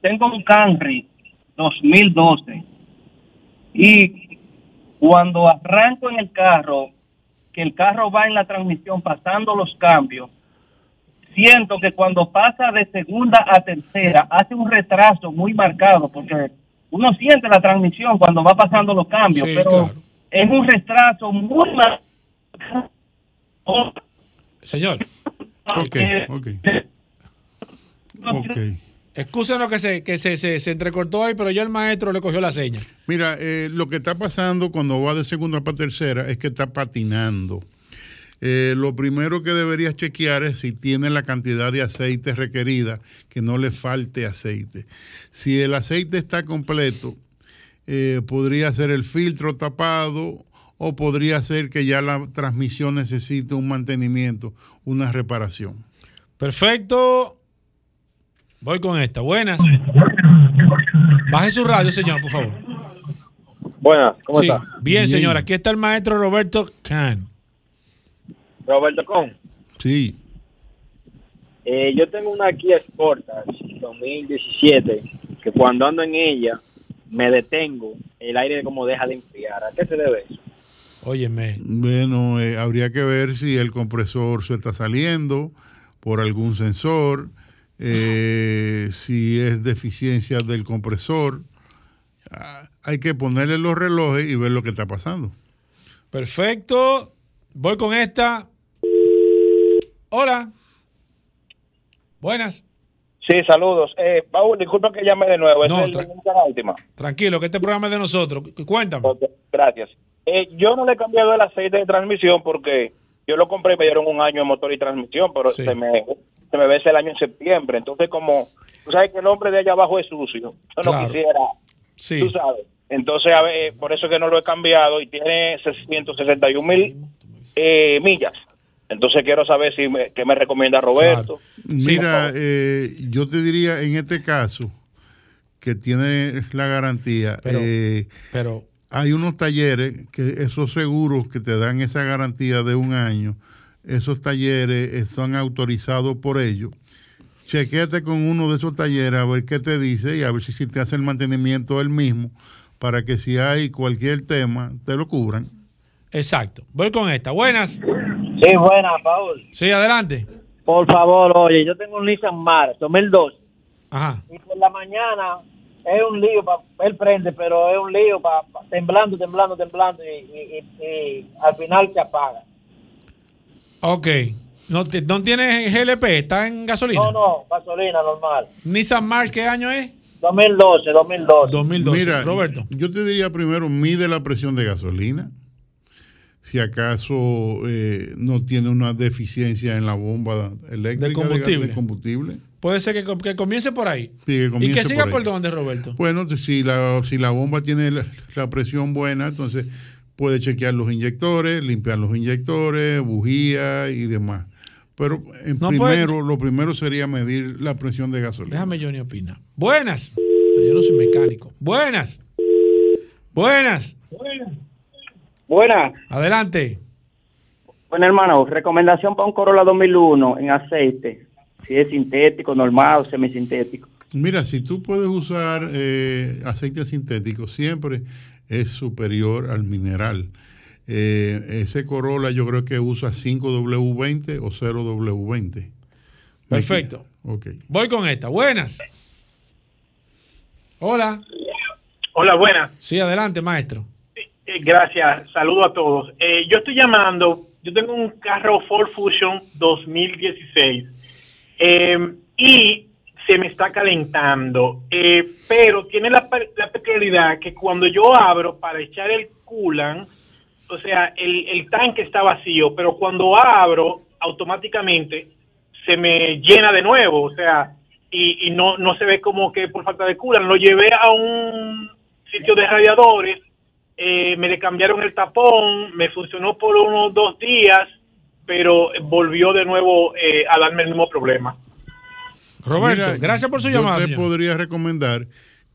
Tengo un Camry 2012 y cuando arranco en el carro, que el carro va en la transmisión pasando los cambios, siento que cuando pasa de segunda a tercera hace un retraso muy marcado porque uno siente la transmisión cuando va pasando los cambios, Sí, pero claro. Es un retraso muy marcado. Señor. Ok, ok. Ok. Excúsenos que, se, que se, se, se entrecortó ahí, pero ya el maestro le cogió la seña. Mira, eh, lo que está pasando cuando va de segunda para tercera es que está patinando. Eh, lo primero que deberías chequear es si tiene la cantidad de aceite requerida, que no le falte aceite. Si el aceite está completo, eh, podría ser el filtro tapado o podría ser que ya la transmisión necesite un mantenimiento, una reparación. Perfecto. Voy con esta. Buenas. Baje su radio, señor, por favor. Buenas, ¿cómo Sí, está? Bien, señor. Aquí está el maestro Roberto Can. Roberto Con. Sí. Eh, yo tengo una Kia Sportage 2017 que cuando ando en ella me detengo, el aire como deja de enfriar. ¿A qué se debe eso? Óyeme. Bueno, eh, habría que ver si el compresor se está saliendo por algún sensor, eh, si es deficiencia del compresor. Ah, hay que ponerle los relojes y ver lo que está pasando. Perfecto. Voy con esta. Hola. Buenas. Sí, saludos. Eh, Paul, disculpa que llame de nuevo. No, es el- tra- la última. Tranquilo, que este programa es de nosotros. Cu- Cuéntame. Gracias. Eh, yo no le he cambiado el aceite de transmisión porque yo lo compré y me dieron un año de motor y transmisión, pero Sí. se me se me vence el año en septiembre. Entonces, como tú sabes que el hombre de allá abajo es sucio, yo no quisiera, Sí. tú sabes. Entonces, a ver, por eso es que no lo he cambiado y tiene 661 mil eh, millas. Entonces, quiero saber si me, qué me recomienda Roberto. Mira, eh, yo te diría en este caso que tiene la garantía. Pero- eh, pero hay unos talleres que esos seguros que te dan esa garantía de un año, esos talleres eh, son autorizados por ellos. Chequéate con uno de esos talleres a ver qué te dice y a ver si, si te hace el mantenimiento él mismo para que si hay cualquier tema te lo cubran. Exacto. Voy con esta. Buenas. Sí, buena, Paul. Sí, adelante. Por favor, oye, yo tengo un Nissan Mara 2002 Ajá. y por la mañana es un lío para él prende, pero es un lío para temblando, temblando, temblando y, y- y- y al final se apaga. Ok. ¿No, te- no tiene GLP? ¿Está en gasolina? No, no, gasolina normal. ¿Nissan March qué año es? 2012, 2012. 2012. Mira, Roberto. yo te diría primero, mide la presión de gasolina. Si acaso eh, no tiene una deficiencia en la bomba eléctrica Del combustible. de combustible. Puede ser que, que comience por ahí. Sí, que y que siga por por, dónde, Roberto. Bueno, si la, si la bomba tiene la, la presión buena, entonces puede chequear los inyectores, limpiar los inyectores, bujía y demás. Pero en No primero, lo primero sería medir la presión de gasolina. Déjame Johnny opina. Buenas. Yo no soy mecánico. Buenas. Buenas. Buena. Adelante. Bueno, hermano, recomendación para un Corolla 2001 en aceite. Si es sintético, normal o semisintético. Mira, si tú puedes usar eh, aceite sintético, siempre es superior al mineral. Eh, ese Corolla yo creo que usa 5W20 o 0W20. Perfecto. Ok. Voy con esta. Buenas. Hola. Hola, buenas. Sí, adelante, maestro. Eh, gracias. Saludo a todos. Eh, yo estoy llamando. Yo tengo un carro Ford Fusion 2016 eh, y se me está calentando. Eh, pero tiene la, la peculiaridad que cuando yo abro para echar el coolant, o sea, el, tanque está vacío, pero cuando abro, automáticamente se me llena de nuevo, o sea, y, y no, no se ve como que por falta de coolant. Lo llevé a un sitio de radiadores, eh, me le cambiaron el tapón, me funcionó por unos dos días, pero volvió de nuevo eh, a darme el mismo problema. Roberto, Mira, gracias por su yo llamada. te señor. podría recomendar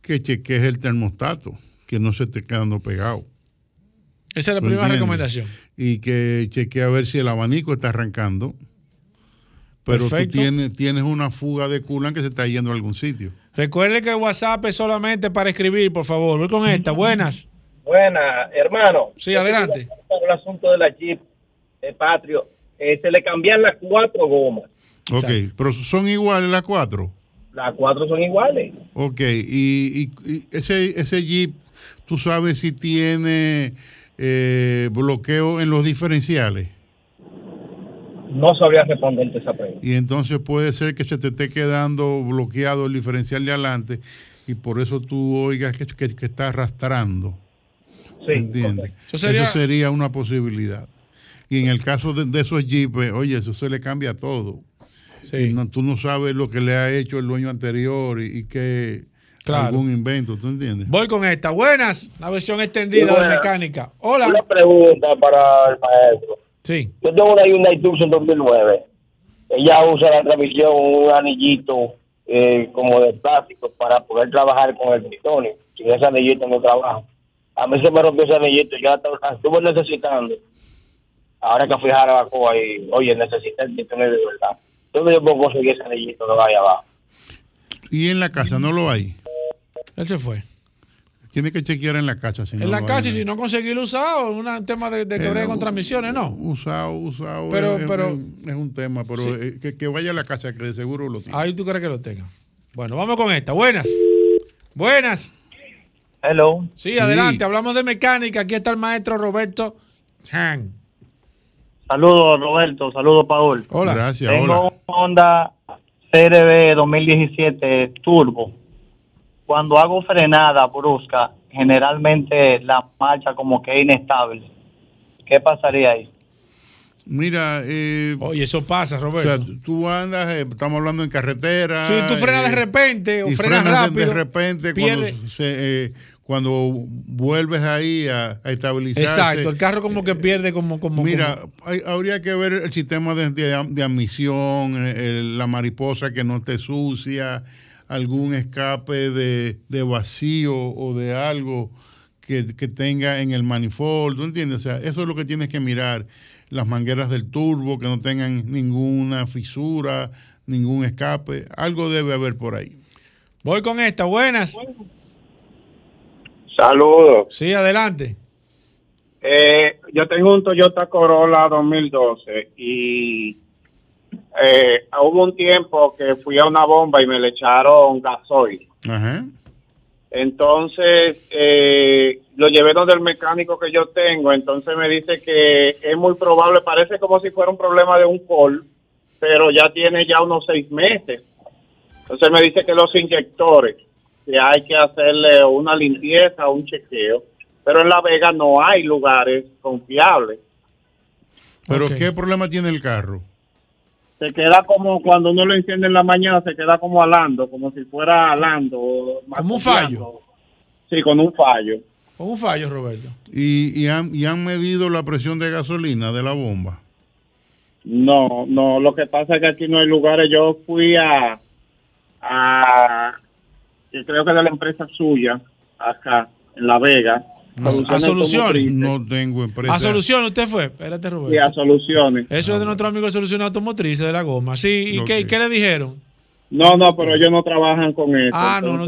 que cheques el termostato, que no se esté quedando pegado. Esa es la ¿Tú primera entiendes? recomendación. Y que cheque a ver si el abanico está arrancando. Pero Perfecto. tú tienes, tienes una fuga de culan que se está yendo a algún sitio. Recuerde que el WhatsApp es solamente para escribir, por favor. Voy con esta. Buenas. Buena, hermano. Sí, adelante. Para el asunto de la Jeep eh, Patrio, eh, se le cambian las cuatro gomas. Ok, pero son iguales las cuatro. Las cuatro son iguales. Ok, y, y- y ese, ese Jeep, ¿tú sabes si tiene eh, bloqueo en los diferenciales? No sabría responderte esa pregunta. Y entonces puede ser que se te esté quedando bloqueado el diferencial de adelante y por eso tú oigas que, que- que está arrastrando. Sí, ¿Entiendes? Eso sería- Eso sería una posibilidad. Y en el caso de, de esos jeeps, oye, eso se le cambia todo. Y no- tú no sabes lo que le ha hecho el dueño anterior y, y que Claro. algún invento, ¿tú entiendes? Voy con esta. Buenas. La versión extendida de mecánica. Hola. Una pregunta para el maestro. Sí. Yo tengo una Hyundai Tucson 2009. Ella usa la transmisión un anillito eh, como de plástico para poder trabajar con el tritonio. Sin ese anillito no trabajo. A mí se me rompió ese anillito. Yo la, la estuve necesitando. Ahora que fui a Jarabacoa y, oye, necesita el título de verdad. ¿Dónde yo puedo conseguir ese anillito que vaya abajo? Y en la casa no lo hay. Él se fue. Tiene que chequear en la casa. Si no en la casa y si no conseguirlo usado, es un tema de, de Eh, con transmisiones, ¿no? Usado, usado. Pero- es, pero- es un tema, pero Sí. eh, que, que vaya a la casa, que de seguro lo tiene. Ahí tú crees que lo tenga. Bueno, vamos con esta. Buenas. Buenas. Hello. Sí, adelante. Hablamos de mecánica. Aquí está el maestro Roberto Han. Saludos, Roberto. Saludos, Paul. Hola. Gracias, Tengo hola. un Honda CRB 2017 Turbo. Cuando hago frenada brusca, generalmente la marcha como que es inestable. ¿Qué pasaría ahí? Mira, eh, Oye, eso pasa, o Roberto. sea, tú andas, eh, estamos hablando en carretera. Si tú frenas de eh, repente o y frenas de- rápido, De, repente, pierde- cuando, se, eh, cuando vuelves ahí a, a estabilizarse. Exacto, el carro como que pierde como... como Mira, como- hay- habría que ver el sistema de, de- de admisión, eh, el- la mariposa que no te sucia, algún escape de, de vacío o de algo que, que tenga en el manifold, ¿tú entiendes? O sea, eso es lo que tienes que mirar. Las mangueras del turbo que no tengan ninguna fisura, ningún escape, algo debe haber por ahí. Voy con esta. Buenas. Saludos. Sí, adelante. Eh, yo tengo un Toyota Corolla 2012 y eh, hubo un tiempo que fui a una bomba y me le echaron gasoil. Ajá. Entonces, eh, lo llevé donde el mecánico que yo tengo, entonces me dice que es muy probable, parece como si fuera un problema de un col, pero ya tiene ya unos seis meses. Entonces me dice que los inyectores, que hay que hacerle una limpieza, un chequeo, pero en La Vega no hay lugares confiables. Pero. ¿qué problema tiene el carro? Se queda como cuando uno lo enciende en la mañana, se queda como alando, como si fuera alando. Como un fallo. Sí, con un fallo. Con un fallo, Roberto. ¿Y, y han, y han medido la presión de gasolina de la bomba? No, no, lo que pasa es que aquí no hay lugares. Yo fui a, a yo creo que de la empresa suya, acá, en La Vega. A Soluciones. No tengo empresa. A Soluciones usted fue. Espérate, Roberto. Sí, a Soluciones. Eso es de nuestro amigo de Soluciones Automotrices de la goma. Sí, ¿y qué, qué le dijeron? No, no, pero ellos no trabajan con eso. Ah, no, no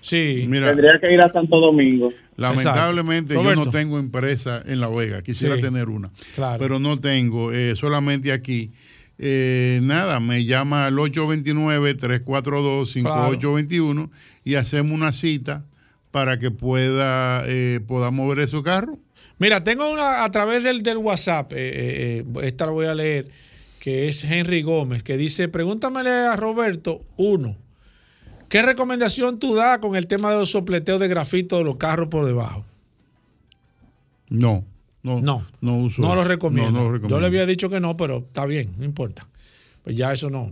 Sí. Mira, tendría que ir a Santo Domingo. Lamentablemente yo no tengo empresa en La Vega, quisiera Sí, tener una, claro. pero no tengo, eh, solamente aquí. Eh, nada, me llama al 829-342-5821 y hacemos una cita para que pueda eh, podamos ver su carro. Mira, tengo una a través del, del WhatsApp, eh, eh, eh, esta la voy a leer, que es Henry Gómez, que dice, pregúntamele a Roberto, uno, ¿qué recomendación tú das con el tema de los sopleteos de grafito de los carros por debajo? No, no, no, no uso. No lo eso. recomiendo. No, no lo Yo recomiendo. le había dicho que no, pero está bien, no importa. Pues ya eso no.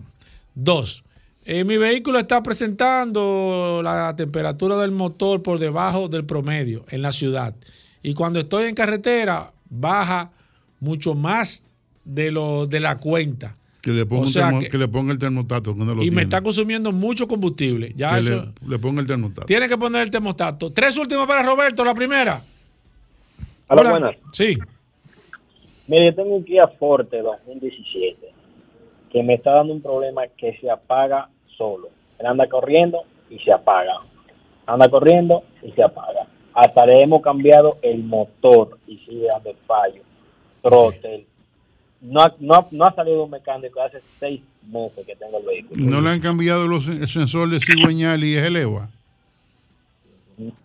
Dos, eh, mi vehículo está presentando la temperatura del motor por debajo del promedio en la ciudad. Y cuando estoy en carretera, baja mucho más de lo de la cuenta. Que le ponga, O un sea termo- que- que le ponga el termostato. Lo y me está consumiendo mucho combustible. Ya que eso. le, le ponga el termostato. Tiene que poner el termostato. Tres últimas para Roberto. La primera. Hola, Hola. buenas. Sí. Mire, yo tengo un Kia Forte 2017 que me está dando un problema que se apaga solo. Él anda corriendo y se apaga. Anda corriendo y se apaga. Hasta le hemos cambiado el motor y sigue dando fallo. Throttle. No, ha- no, ha- no ha salido un mecánico hace seis meses que tengo el vehículo. ¿No le han cambiado los el sensor de cigüeñal y es eleva?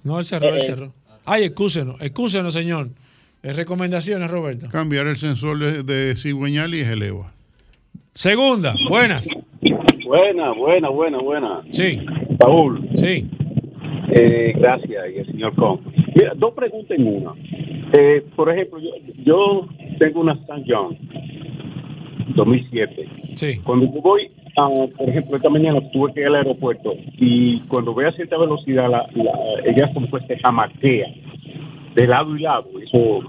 No, él cerró, él Eh, cerró. Ay, excúsenos, excúsenos, señor. Es recomendaciones, Roberto. Cambiar el sensor de, de cigüeñal y es eleva. Segunda, buenas. Buena, buena, buena, buena. Sí. Paul. Sí. Eh, gracias, y el señor Con. Mira, dos preguntas en una. Eh, por ejemplo, yo, yo tengo una San John 2007. Sí. Cuando yo voy, a, por ejemplo, esta mañana tuve que ir al aeropuerto y cuando voy a cierta velocidad, la, la- ella como que se jamaquea de lado y lado. Eso,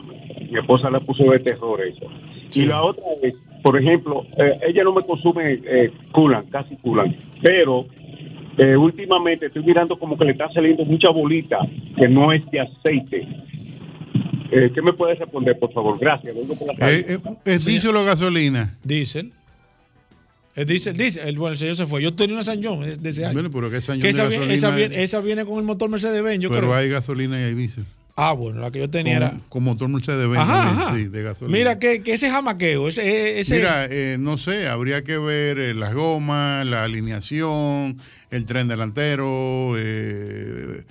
mi esposa le puso de terror eso. Y la otra es, por ejemplo, eh, ella no me consume eh, culan, casi culan, pero eh, últimamente estoy mirando como que le está saliendo mucha bolita que no es de aceite. Eh, ¿Qué me puedes responder, por favor? Gracias. Por la. Eh, eh, ¿Es diésel o gasolina? Diésel. Es diésel, diésel. El, bueno, el señor se fue. Yo tenía una San John de, de ese año. Bueno, pero que San John Que de esa, viene, gasolina esa, viene, es- esa viene con el motor Mercedes-Benz, yo pero creo. hay gasolina y hay diésel. Ah, bueno, la que yo tenía con, era... con motor Mercedes-Benz ajá. sí, de gasolina. Mira, que, que ese jamaqueo, ese... ese Mira, eh, no sé, habría que ver eh, las gomas, la alineación, el tren delantero, eh,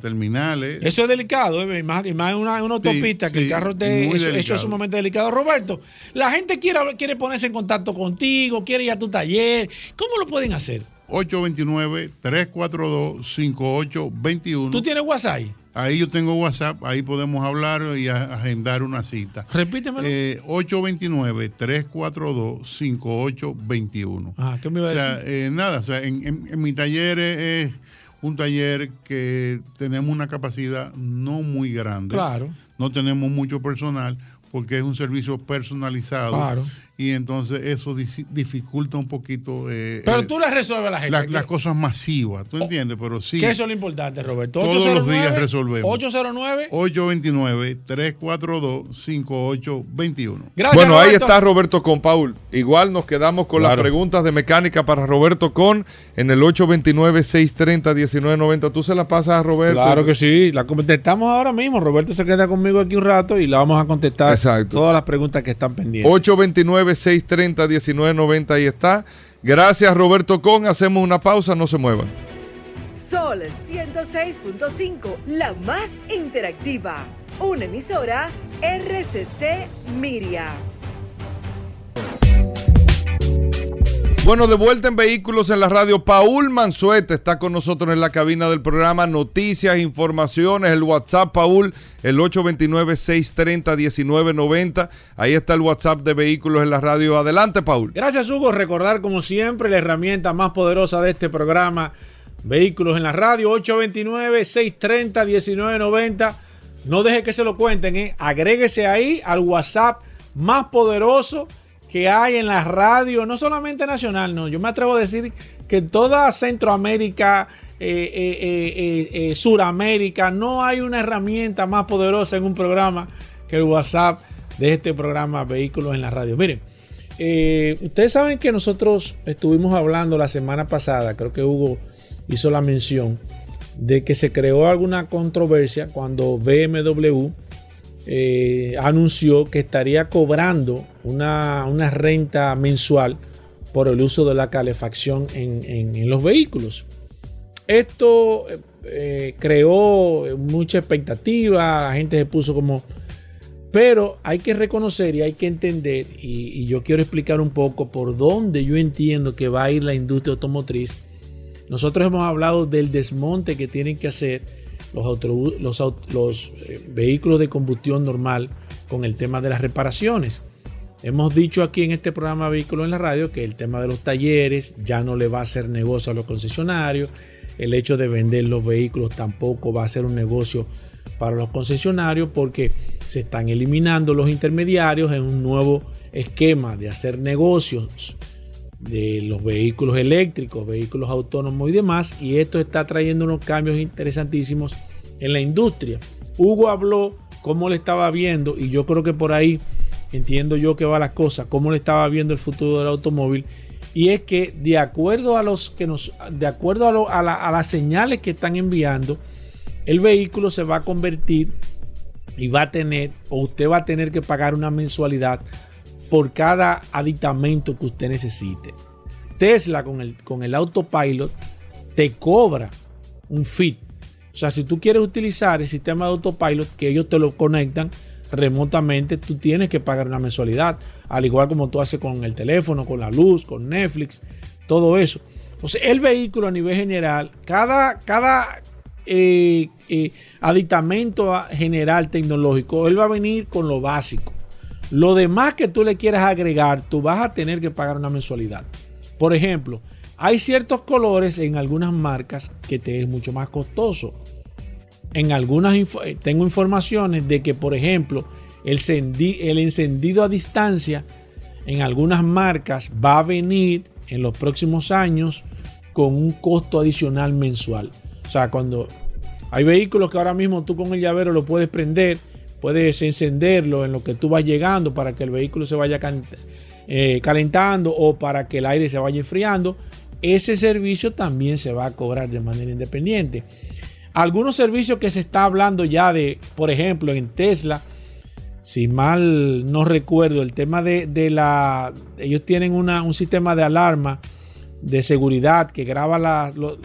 terminales. Eso es delicado, ¿eh? más, más en una, una Sí, autopista que sí, el carro muy Eso, eso es sumamente delicado. Roberto, la gente quiere, quiere ponerse en contacto contigo, quiere ir a tu taller. ¿Cómo lo pueden hacer? 829-342-5821. ¿Tú tienes WhatsApp? ahí? Yo tengo WhatsApp, ahí podemos hablar y agendar una cita. Repítemelo. Eh, 829-342-5821. Ajá, ¿qué me iba a O sea, decir? eh, nada, o sea, en, en- en mi taller es un taller que tenemos una capacidad no muy grande. Claro. No tenemos mucho personal porque es un servicio personalizado. Claro. Y entonces eso dificulta un poquito eh, Pero tú le resuelves a la gente. la- las cosas masivas, ¿tú entiendes? Pero sí. Que eso es lo importante, Roberto. Todos los 809, días resolvemos. 809. 829-342-5821. Gracias, bueno, ahí está Roberto con Paul. Igual nos quedamos con Claro. las preguntas de mecánica para Roberto con en el 829-630-1990. Tú se la pasas a Roberto. Claro que sí, la contestamos ahora mismo. Roberto se queda conmigo aquí un rato y la vamos a contestar Exacto. todas las preguntas que están pendientes. 829-630-1990. Ahí está. Gracias, Roberto Con. Hacemos una pausa. No se muevan. Sol 106.5, la más interactiva. Una emisora RCC Miria. Bueno, de vuelta en Vehículos en la Radio, Paul Manzueta está con nosotros en la cabina del programa. Noticias, informaciones, el WhatsApp, Paul, el 829-630-1990. Ahí está el WhatsApp de Vehículos en la Radio. Adelante, Paul. Gracias, Hugo. Recordar, como siempre, la herramienta más poderosa de este programa, Vehículos en la Radio, 829-630-1990. No deje que se lo cuenten, ¿eh? Agréguese ahí al WhatsApp más poderoso que hay en la radio, no solamente nacional, no. Yo me atrevo a decir que toda Centroamérica, eh, eh, eh, Suramérica, no hay una herramienta más poderosa en un programa que el WhatsApp de este programa Vehículos en la Radio. Miren, ustedes saben que nosotros estuvimos hablando la semana pasada, creo que Hugo hizo la mención, de que se creó alguna controversia cuando BMW eh, anunció que estaría cobrando una, una renta mensual por el uso de la calefacción en, en- los vehículos. Esto eh, creó mucha expectativa, la gente se puso como... Pero hay que reconocer y hay que entender, y yo quiero explicar un poco por dónde yo entiendo que va a ir la industria automotriz. Nosotros hemos hablado del desmonte que tienen que hacer los, los, eh, vehículos de combustión normal con el tema de las reparaciones. Hemos dicho aquí en este programa Vehículos en la Radio que el tema de los talleres ya no le va a hacer negocio a los concesionarios. El hecho de vender los vehículos tampoco va a ser un negocio para los concesionarios porque se están eliminando los intermediarios en un nuevo esquema de hacer negocios de los vehículos eléctricos, vehículos autónomos y demás. Y esto está trayendo unos cambios interesantísimos en la industria. Hugo habló cómo le estaba viendo y yo creo que por ahí entiendo yo que va la cosa, cómo le estaba viendo el futuro del automóvil. Y es que de acuerdo a los que nos, de acuerdo a, lo- a la- a las señales que están enviando, el vehículo se va a convertir y va a tener, o usted va a tener que pagar una mensualidad por cada aditamento que usted necesite. Tesla con el, con el autopilot te cobra un fee. O sea, si tú quieres utilizar el sistema de autopilot que ellos te lo conectan remotamente, tú tienes que pagar una mensualidad. Al igual como tú haces con el teléfono, con la luz, con Netflix, todo eso. Entonces, el vehículo a nivel general, cada, cada eh, eh, aditamento general tecnológico, él va a venir con lo básico. Lo demás que tú le quieras agregar, tú vas a tener que pagar una mensualidad. Por ejemplo, hay ciertos colores en algunas marcas que te es mucho más costoso. En algunas eh, tengo informaciones de que, por ejemplo, el, el encendido a distancia en algunas marcas va a venir en los próximos años con un costo adicional mensual. O sea, cuando Hay vehículos que ahora mismo tú con el llavero lo puedes prender, puedes encenderlo en lo que tú vas llegando para que el vehículo se vaya eh, calentando o para que el aire se vaya enfriando. Ese servicio también se va a cobrar de manera independiente. Algunos servicios que se está hablando ya de, por ejemplo, en Tesla, si mal no recuerdo, el tema de, de la... Ellos tienen una- un sistema de alarma de seguridad que graba los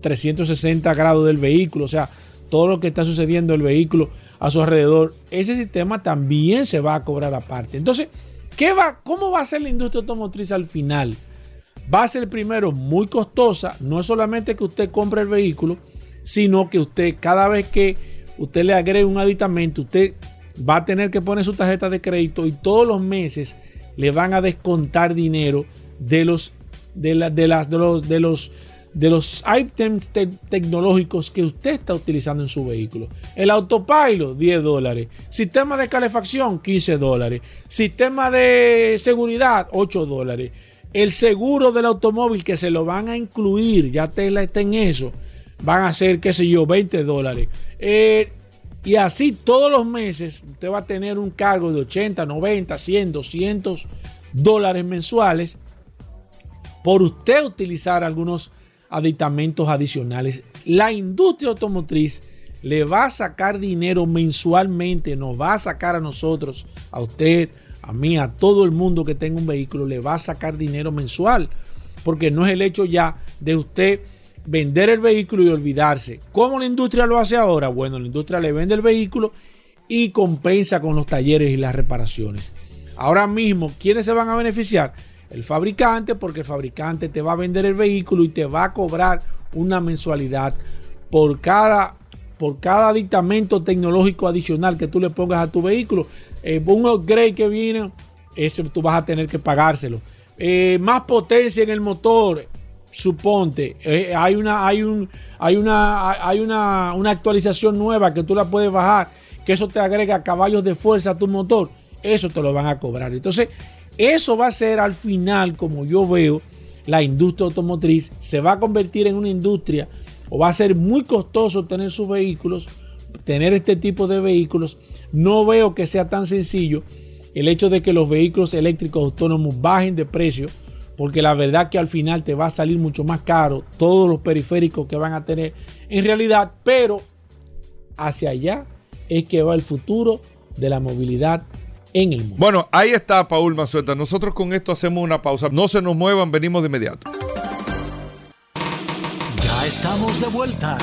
360 grados del vehículo, o sea, todo lo que está sucediendo en el vehículo a su alrededor, ese sistema también se va a cobrar aparte. Entonces, ¿qué va, ¿cómo va a ser la industria automotriz al final? Va a ser primero muy costosa, no es solamente que usted compre el vehículo, sino que usted cada vez que usted le agregue un aditamento, usted va a tener que poner su tarjeta de crédito y todos los meses le van a descontar dinero de los de, la- de las de los de los de los items te- tecnológicos que usted está utilizando en su vehículo. El autopilot, 10 dólares. Sistema de calefacción, 15 dólares. Sistema de seguridad, 8 dólares. El seguro del automóvil que se lo van a incluir, ya Tesla está en eso, van a ser, qué sé yo, 20 dólares. Eh, y así todos los meses usted va a tener un cargo de 80, 90, 100, 200 dólares mensuales por usted utilizar algunos aditamentos adicionales. La industria automotriz le va a sacar dinero mensualmente, nos va a sacar a nosotros, a usted, a mí, a todo el mundo que tenga un vehículo, le va a sacar dinero mensual. Porque no es el hecho ya de usted vender el vehículo y olvidarse. ¿Cómo la industria lo hace ahora? Bueno, la industria le vende el vehículo y compensa con los talleres y las reparaciones. Ahora mismo, ¿quiénes se van a beneficiar? El fabricante, porque el fabricante te va a vender el vehículo y te va a cobrar una mensualidad por cada, por cada aditamento tecnológico adicional que tú le pongas a tu vehículo. Eh, un upgrade que viene, ese tú vas a tener que pagárselo. Eh, más potencia en el motor, suponte, eh, hay una, hay un, hay una, hay una, una actualización nueva que tú la puedes bajar, que eso te agrega caballos de fuerza a tu motor, eso te lo van a cobrar. Entonces, eso va a ser al final, como yo veo, la industria automotriz se va a convertir en una industria o va a ser muy costoso tener sus vehículos, tener este tipo de vehículos. No veo que sea tan sencillo el hecho de que los vehículos eléctricos autónomos bajen de precio, porque la verdad que al final te va a salir mucho más caro todos los periféricos que van a tener en realidad, pero hacia allá es que va el futuro de la movilidad en el mundo. Bueno, ahí está Paul Mazueta. Nosotros con esto hacemos una pausa. No se nos muevan, venimos de inmediato. Ya estamos de vuelta.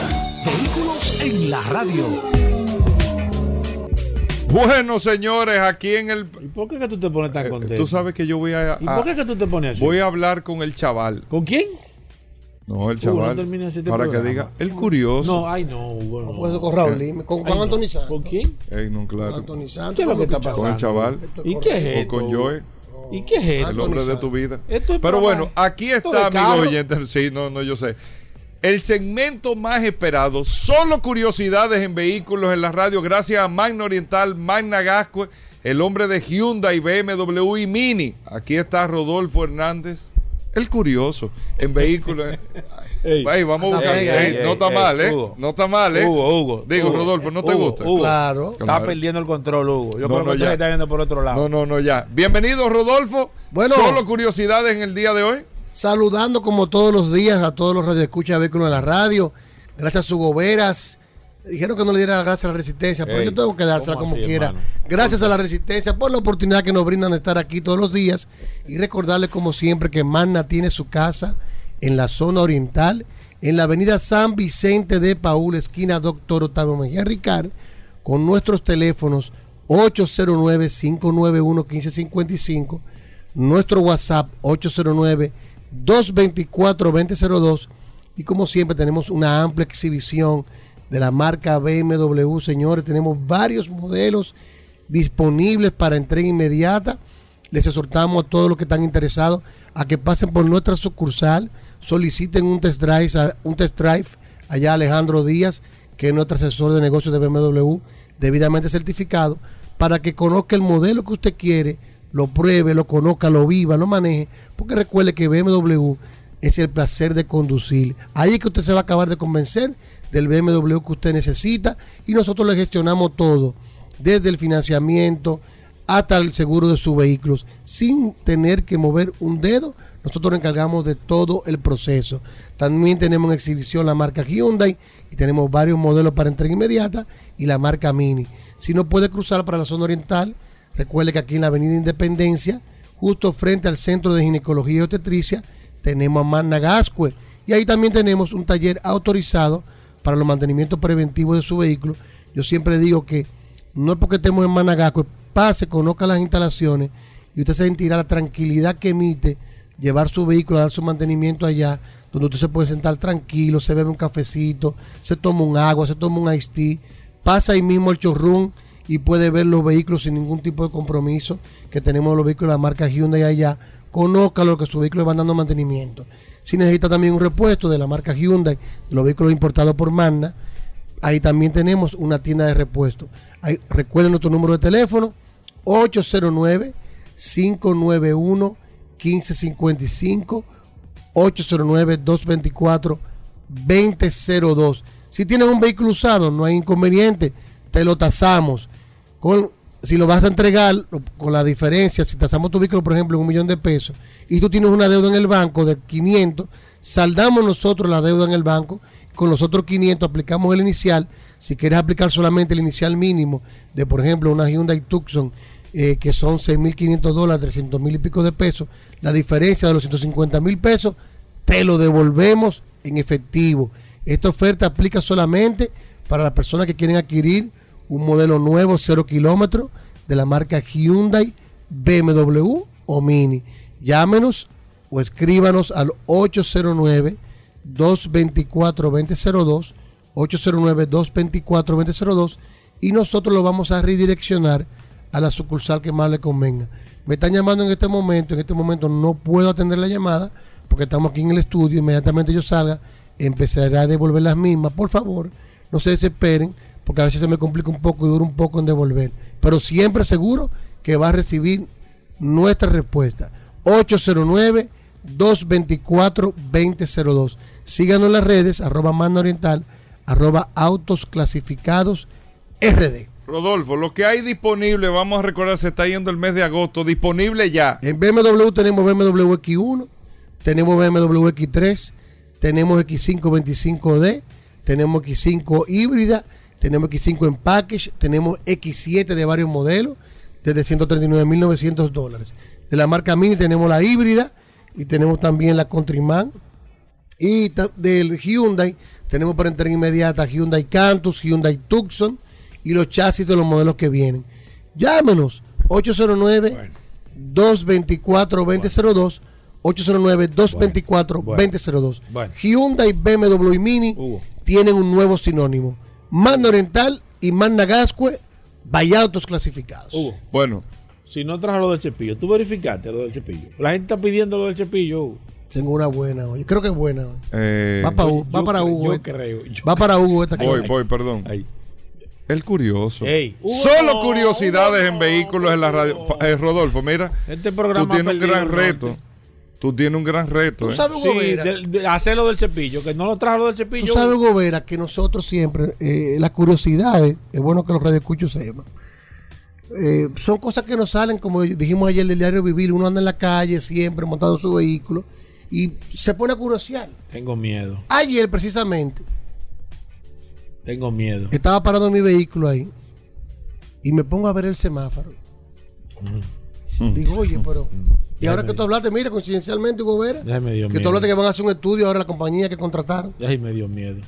Vehículos en la radio. Bueno, señores, aquí en el. ¿Y por qué que tú te pones tan contento? Tú sabes que yo voy a. ¿Y por qué que tú te pones así? Voy a hablar con el chaval. ¿Con quién? No, el Hugo, chaval. no termine así este para programa. que diga. El curioso. No, ay no, Hugo, no. Pues con Raúl Lima, con Juan no. Anthony Santos. ¿Con quién? Ey, no, claro. Anthony Santos. ¿Qué es lo que está con Con el chaval. ¿Y qué es O esto? con Joe. ¿Y qué es esto? El hombre de tu vida. Esto es Pero para- bueno, aquí está, de amigo carro. oyente. Sí, no, no, yo sé. El segmento más esperado, solo curiosidades en vehículos en la radio, gracias a Magna Oriental, Magna Gascue, el hombre de Hyundai, BMW y Mini. Aquí está Rodolfo Hernández, el curioso, en vehículos. <laughs> Ey. Ey, vamos a buscar. Ey, Ey, ey, no está ey, mal, ¿eh? Hugo. No está mal, ¿eh? Hugo, Hugo. Digo, Hugo. Rodolfo, ¿no te Hugo, gusta? Hugo. Claro. Está perdiendo el control, Hugo. Yo No, creo no, que usted está viendo por otro lado. No, no, no, ya. Bienvenido, Rodolfo. Bueno. Solo curiosidades en el día de hoy. Saludando como todos los días a todos los radioescuchas de vehículos en la radio. Gracias a Hugo Veras. Dijeron que no le diera las gracias a la resistencia, pero Ey, yo tengo que dársela ¿cómo como así, quiera. hermano? Gracias a la resistencia por la oportunidad que nos brindan de estar aquí todos los días y recordarles como siempre que Magna tiene su casa en la zona oriental, en la avenida San Vicente de Paúl, esquina Doctor Octavio Mejía Ricard, con nuestros teléfonos 809-591-1555, nuestro WhatsApp 809-224-2002 y como siempre tenemos una amplia exhibición de la marca BMW, señores, tenemos varios modelos disponibles para entrega inmediata. Les exhortamos a todos los que están interesados a que pasen por nuestra sucursal, soliciten un test drive, un test drive allá Alejandro Díaz, que es nuestro asesor de negocios de BMW, debidamente certificado, para que conozca el modelo que usted quiere, lo pruebe, lo conozca, lo viva, lo maneje, porque recuerde que BMW es el placer de conducir. Ahí es que usted se va a acabar de convencer del BMW que usted necesita y nosotros le gestionamos todo, desde el financiamiento hasta el seguro de sus vehículos, sin tener que mover un dedo. Nosotros nos encargamos de todo el proceso. También tenemos en exhibición la marca Hyundai y tenemos varios modelos para entrega inmediata y la marca Mini. Si no puede cruzar para la zona oriental, recuerde que aquí en la Avenida Independencia, justo frente al Centro de Ginecología y Obstetricia, tenemos a Managascue y ahí también tenemos un taller autorizado para los mantenimientos preventivos de su vehículo. Yo siempre digo que no es porque estemos en Managascue, pase, conozca las instalaciones y usted sentirá la tranquilidad que emite llevar su vehículo a dar su mantenimiento allá, donde usted se puede sentar tranquilo, se bebe un cafecito, se toma un agua, se toma un iced tea, pasa ahí mismo el chorrón y puede ver los vehículos sin ningún tipo de compromiso que tenemos los vehículos de la marca Hyundai allá. Conozca lo que sus vehículos van dando mantenimiento. Si necesita también un repuesto de la marca Hyundai, de los vehículos importados por Magna, ahí también tenemos una tienda de repuesto. Ahí, recuerden nuestro número de teléfono, 809 591 1555 809-224-2002. Si tienes un vehículo usado, no hay inconveniente, te lo tasamos. Con, si lo vas a entregar, con la diferencia, si tasamos tu vehículo, por ejemplo, en un millón de pesos, y tú tienes una deuda en el banco de 500, saldamos nosotros la deuda en el banco, con los otros 500 aplicamos el inicial. Si quieres aplicar solamente el inicial mínimo de, por ejemplo, una Hyundai Tucson, eh, que son 6.500 dólares, 300 mil y pico de pesos, la diferencia de los 150 mil pesos, te lo devolvemos en efectivo. Esta oferta aplica solamente para las personas que quieren adquirir un modelo nuevo, cero kilómetros, de la marca Hyundai, BMW o Mini. Llámenos o escríbanos al 809-224-2002, 809-224-2002 y nosotros lo vamos a redireccionar a la sucursal que más le convenga. Me están llamando en este momento, en este momento no puedo atender la llamada porque estamos aquí en el estudio, inmediatamente yo salga, empezaré a devolver las mismas. Por favor, no se desesperen, porque a veces se me complica un poco y dura un poco en devolver. Pero siempre seguro que va a recibir nuestra respuesta. 809-224-2002. Síganos en las redes, arroba Mano Oriental, arroba Autos Clasificados RD. Rodolfo, lo que hay disponible, vamos a recordar, se está yendo el mes de agosto, disponible ya. En BMW tenemos BMW X1, tenemos BMW X3, tenemos X5 25D, tenemos X5 híbrida, tenemos X5 en package, tenemos X7 de varios modelos, desde 139.900 dólares. De la marca Mini tenemos la híbrida y tenemos también la Countryman. Y del Hyundai tenemos para entrega inmediata Hyundai Cantus, Hyundai Tucson y los chasis de los modelos que vienen. Llámenos 809 224 2002 809 224 2002 Bueno. Hyundai, BMW y Mini tienen un nuevo sinónimo. Magna Oriental y Magna Gascue, Autos clasificados. Bueno. Si no trajo lo del cepillo, tú verificaste lo del cepillo. La gente está pidiendo lo del cepillo. Hugo. Tengo una buena hoy. Creo que es buena hoy. Eh, va, pa- yo- va yo para Hugo. yo esta. creo, yo va para Hugo esta que Voy, voy, perdón. El curioso. Ey. Solo curiosidades en vehículos en la radio. Eh, Rodolfo, mira. Este programa Tú tienes un gran reto. norte. Tú tienes un gran reto. ¿eh? Sí, de- de- hacer lo del cepillo, que no lo trajo lo del cepillo. Tú sabes, Hugo Vera, que nosotros siempre, eh, las curiosidades, es bueno que los radioescuchos sepan, eh, son cosas que nos salen, como dijimos ayer del diario Vivir, uno anda en la calle siempre montando su vehículo y se pone a curiosear. Tengo miedo, Ayer, precisamente, tengo miedo. estaba parado mi vehículo ahí y me pongo a ver el semáforo. Digo, oye, pero. Y ahora que tú hablaste, mira, coincidencialmente, Hugo Vera, Ya me dio que miedo. tú hablaste que van a hacer un estudio ahora la compañía que contrataron. Ya me dio miedo.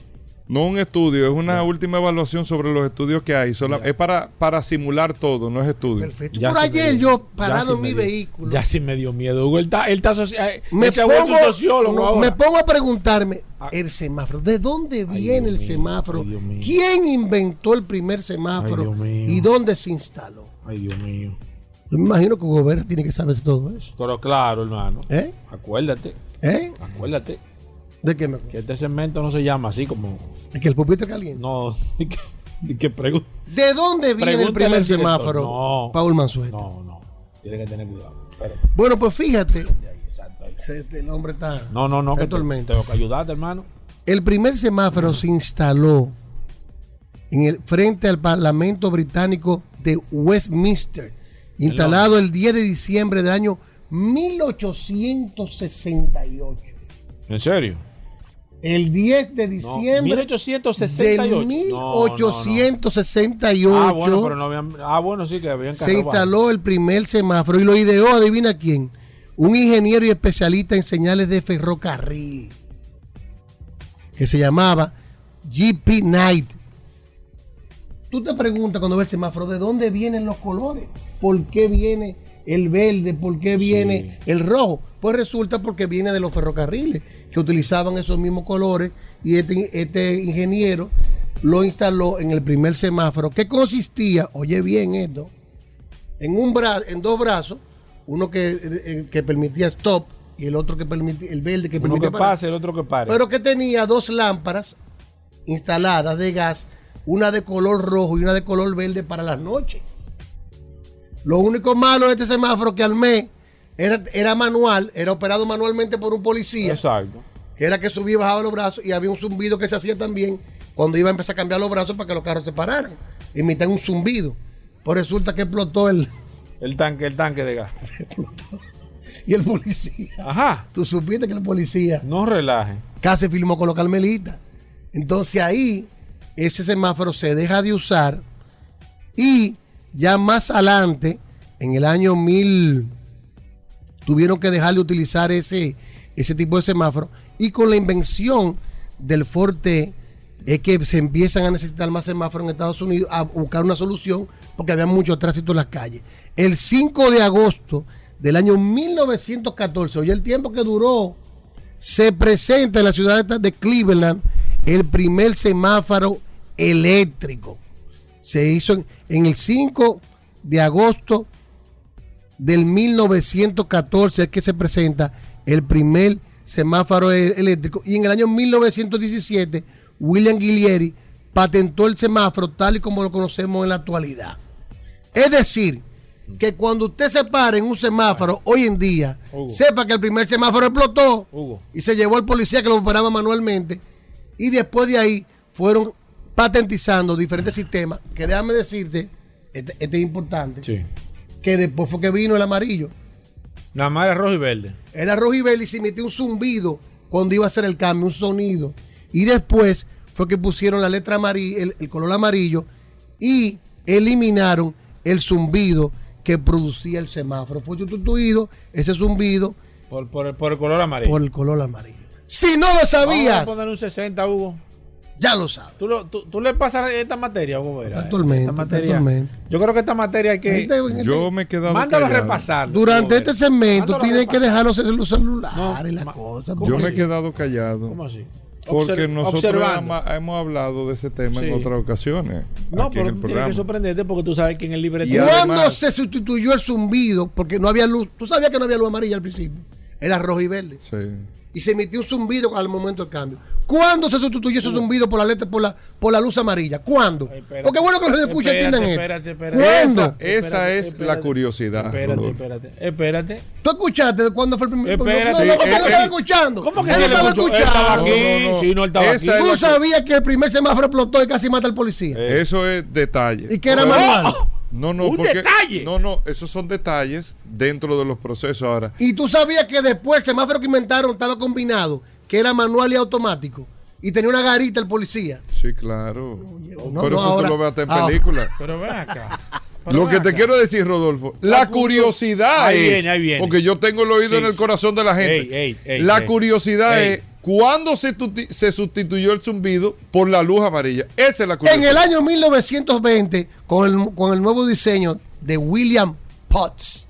No un estudio, es una última evaluación sobre los estudios que hay. Es para, para simular todo, no es estudio. Perfecto. Por ayer yo parado en mi vehículo. Ya sí me dio miedo. Hugo, él está, él está soci- eh, me pongo, sociólogo no, ahora. me pongo a preguntarme el semáforo, ¿de dónde viene el semáforo? ¿Quién inventó el primer semáforo? Ay, Dios mío. ¿Y dónde se instaló? Ay, Dios mío. Yo me imagino que Hugo Vera tiene que saber todo eso. Pero claro, hermano. ¿Eh? Acuérdate. ¿Eh? Acuérdate. ¿De qué me Que este segmento no se llama así como. ¿Es que el pupitre caliente? No. <laughs> que, que pregun- ¿De dónde viene el primer semáforo? No. Paul Mansueta. No, no. Tiene que tener cuidado. Bueno, pues fíjate. Exacto. Se- El hombre está. No, no, no. Que te, tengo que ayudarte, hermano. El primer semáforo se instaló en el, frente al Parlamento Británico de Westminster, instalado el 10 de diciembre del año 1868. ¿En serio? El 10 de No, diciembre 1868. del No, no, no. 1868 Ah, bueno, pero no habían. Ah, bueno, sí que habían se instaló el primer semáforo y lo ideó, adivina quién, un ingeniero y especialista en señales de ferrocarril que se llamaba GP Knight. Tú te preguntas cuando ves el semáforo, ¿de dónde vienen los colores? ¿Por qué viene el verde? ¿Por qué viene el rojo? Pues resulta porque viene de los ferrocarriles que utilizaban esos mismos colores y este, este ingeniero lo instaló en el primer semáforo que consistía, oye bien esto, en un bra en dos brazos, uno que, eh, que permitía stop y el otro que permitía, el verde que Uno permitía que parar. pase, el otro que pare. Pero que tenía dos lámparas instaladas de gas, una de color rojo y una de color verde para las noches. Lo único malo de este semáforo que al mes era, era manual, era operado manualmente por un policía. Exacto. Que era que subía y bajaba los brazos y había un zumbido que se hacía también cuando iba a empezar a cambiar los brazos para que los carros se pararan. Imitan un zumbido. Pues resulta que explotó el, El tanque, el tanque de gas. <laughs> y el policía. Ajá. Tú supiste que el policía No relaje. casi filmó con los carmelitas. Entonces ahí ese semáforo se deja de usar y ya más adelante, en el año 1000, tuvieron que dejar de utilizar ese, ese tipo de semáforo y con la invención del Forte es que se empiezan a necesitar más semáforos en Estados Unidos a buscar una solución porque había mucho tránsito en las calles. El 5 de agosto del año 1914, oye el tiempo que duró se presenta en la ciudad de- de Cleveland el primer semáforo eléctrico. Se hizo en, en el 5 de agosto del 1914 es que se presenta el primer semáforo e- eléctrico y en el año 1917 William Guillieri patentó el semáforo tal y como lo conocemos en la actualidad. Es decir, que cuando usted se para en un semáforo hoy en día, Hugo. sepa que el primer semáforo explotó Hugo. y se llevó al policía que lo operaba manualmente y después de ahí fueron patentizando diferentes sistemas que déjame decirte, este, este es importante, Sí. que después fue que vino el amarillo. Nada más era rojo y verde. Era rojo y verde y se emitió un zumbido cuando iba a hacer el cambio, un sonido. Y después fue que pusieron la letra amarilla, el, el color amarillo y eliminaron el zumbido que producía el semáforo. Fue sustituido ese zumbido Por, por, el- por el color amarillo. por el color amarillo. Si no lo Vamos sabías, a poner un 60, Hugo. ya lo sabes. ¿Tú, lo- tú, tú le pasas esta materia, Hugo Vera? Actualmente, Esta materia. actualmente. Yo creo que esta materia hay que. Este- Yo me he quedado Mándalo a callado. repasar. Durante Hugo este segmento a tienen que repasar. dejar los, celulares las cosas. Yo me he porque- quedado callado. ¿Cómo así? Porque nosotros ama- hemos hablado de ese tema en otras ocasiones. No, aquí pero en el tú tienes que sorprenderte porque tú sabes que en el libreto. ¿Cuándo se sustituyó el zumbido? Porque no había luz. Tú sabías que no había luz amarilla al principio. Era rojo y verde. Sí. Y se emitió un zumbido al momento del cambio. ¿Cuándo se sustituyó ese zumbido por la letra, por la, por la luz amarilla? ¿Cuándo? espérate. Porque bueno que los escuchan entiendan esto. espérate, espérate. ¿Cuándo? Esa, esa Espérate, es espérate. la curiosidad. Espérate, Rodolfo. espérate. Espérate. ¿Tú escuchaste cuándo fue el primer? Espérate. No, no, no, Sí, ¿cómo eh, que estaba eh, escuchando? ¿Cómo que Él estaba escuchó? Él escuchando. estaba aquí. No, no, no. Sí, no, él estaba Esa aquí. ¿Tú sabías que el primer semáforo explotó y casi mata al policía? Eso es detalle. ¿Y que era Pero- manual? No, no, ¡Un porque. detalle! No, no, esos son detalles dentro de los procesos ahora. Y tú sabías que después el semáforo que inventaron estaba combinado, que era manual y automático. Y tenía una garita el policía. Sí, claro. no, Pero no, eso ahora- tú lo ves hasta en ahora- películas. <laughs> Pero ven acá. Pero Lo ven que te quiero decir, Rodolfo, la, La curio- curiosidad Ahí es. viene, ahí viene. Porque yo tengo el oído Sí, en el corazón de la gente. Ey, ey, ey, la ey. curiosidad Ey. es cuándo se, se sustituyó el zumbido por la luz amarilla. Esa es la En curiosidad. el año 1920, con el, con el nuevo diseño de William Potts,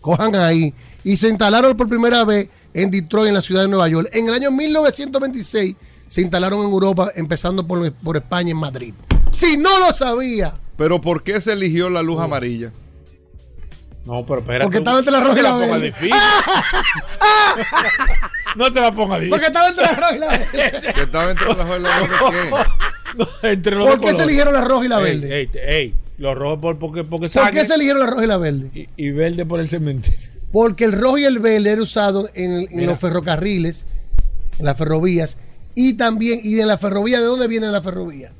cojan ahí, y se instalaron por primera vez en Detroit, en la ciudad de Nueva York. En el año 1926 se instalaron en Europa, empezando por, por España, en Madrid. Si no lo sabía, Pero ¿por qué se eligió la luz amarilla? No, pero espérate. Porque estaba entre la roja y la ponga verde. difícil. <laughs> no se la ponga difícil. porque estaba entre la roja y la verde. <laughs> Que estaba entre la joya y la verde. No, entre los ¿Por qué se eligieron la roja y la verde? Ey, ey, los rojos por, porque, porque ¿Por sangre qué se eligieron la roja y la verde? y, y verde por el cementerio. Porque el rojo y el verde era usado en, los ferrocarriles, en las ferrovías, Y también, y en la ferrovía, ¿de dónde viene la ferrovía?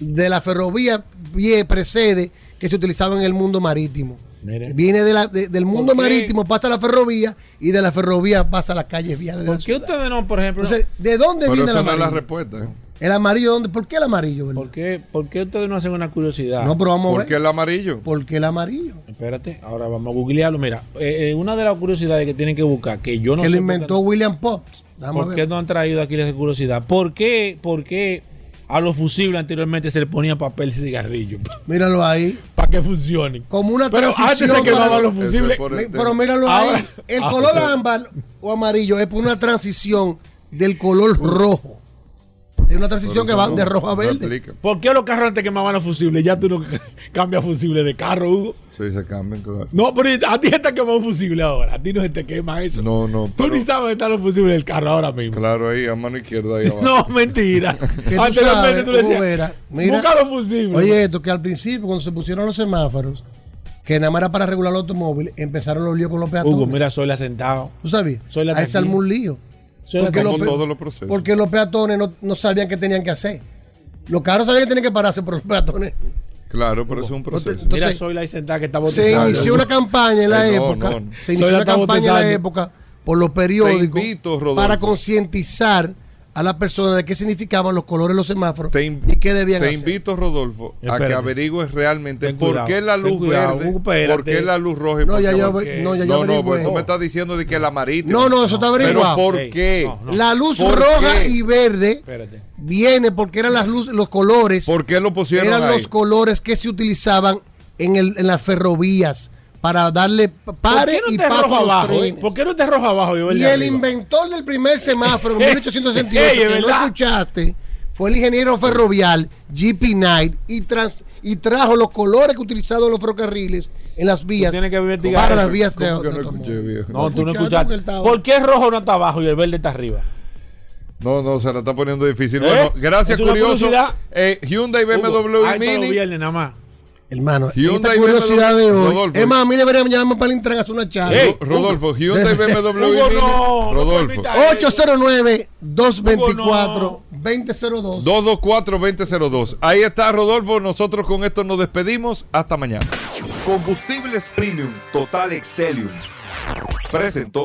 De la ferrovía vie- precede que se utilizaba en el mundo marítimo. Mire. Viene de la- de- del mundo ¿Por qué? marítimo, pasa a la ferrovía y de la ferrovía pasa a las calles viales de la ¿Por qué ciudad. ustedes no, por ejemplo, Entonces, ¿de dónde Pero viene no es la respuesta. El amarillo, ¿dónde? ¿por qué el amarillo? verdad? ¿por qué, por qué ustedes no hacen una curiosidad? No, pero vamos a ¿Por ver. qué el amarillo? ¿Por qué el amarillo? Espérate, ahora vamos a googlearlo. Mira, eh, eh, una de las curiosidades que tienen que buscar, que yo no que sé lo por qué inventó William Potts. Vamos a ¿Por qué no han traído aquí esa curiosidad? ¿Por qué, por qué a los fusibles anteriormente se le ponía papel de cigarrillo? <laughs> Míralo ahí. Para que funcione. Como una Pero antes transición. se quemaban los fusibles. Pero míralo Ahora- ahí. El Ah, color ámbar o amarillo es por una transición del color rojo. Es una transición que va de rojo a verde. ¿Por qué los carros antes quemaban los fusibles? Ya tú no <laughs> cambias fusible de carro, Hugo. Sí, se cambian, claro. No, pero a ti se te quema un fusible ahora. A ti no se te quema eso. No, no. Tú ni sabes dónde están los fusibles del carro ahora mismo. Claro, ahí a mano izquierda. Ahí <laughs> abajo. No, mentira. <laughs> Que tú Anteriormente sabes, tú le decías, mira, busca los fusibles. Oye, esto que al principio, cuando se pusieron los semáforos, que nada más era para regular los automóviles, empezaron los líos con los peatones. Hugo, mira, soy la sentado. ¿Tú sabías? Soy la Ahí se armó un lío. Porque como pe- todos los procesos. Porque los peatones no, no sabían qué tenían que hacer. Los carros sabían que tenían que pararse, pero los peatones. Claro, pero eso es un proceso. Mira, soy la sentada que está Se inició una campaña en la Ay, época. no. Se inició una campaña en la época por los periódicos invito, para concientizar a las personas de qué significaban los colores de los semáforos y qué debían Te hacer. invito, Rodolfo, a que averigües realmente Ten por cuidado, qué la luz cuidado, verde, espérate. por qué la luz roja y No, ya no, ya yo no, no, porque tú me estás diciendo de que el amarillo. No, no, eso está averiguado. Pero ¿por Ey, qué? La luz ¿Por roja qué? y verde Espérate. viene porque eran las luces, los colores. ¿Por qué lo pusieron Eran ahí? los colores que se utilizaban en, el, en las ferrovías para darle pare ¿Por qué y no te paso rojo a los abajo? trenes. ¿Por qué no te rojo abajo? y Y el arriba? inventor del primer semáforo <laughs> en Ey, 1868, es que no escuchaste, fue el ingeniero ferrovial GP Knight y, trans- y trajo los colores que utilizaban los ferrocarriles en las vías tienes que investigar para eso. las vías de, ¿Cómo que no de- escuché, viejo? No, tú no escuchaste ¿Por qué el rojo no está abajo y el verde está arriba? No, no, se la está poniendo difícil. ¿Eh? Bueno, gracias, curioso. curiosidad. Eh, Hyundai BMW los Mini. viernes nada más. Hermano, Hyundai esta curiosidad BMW, de hoy. Rodolfo. Es más, a mí deberían llamarme para el Intran a hacer una charla. Ro- Rodolfo, Hyundai BMW no, Rodolfo. 809-224-2002. 224-2002. Ahí está, Rodolfo. Nosotros con esto nos despedimos. Hasta mañana. Combustibles Premium Total Excelium. Presentó.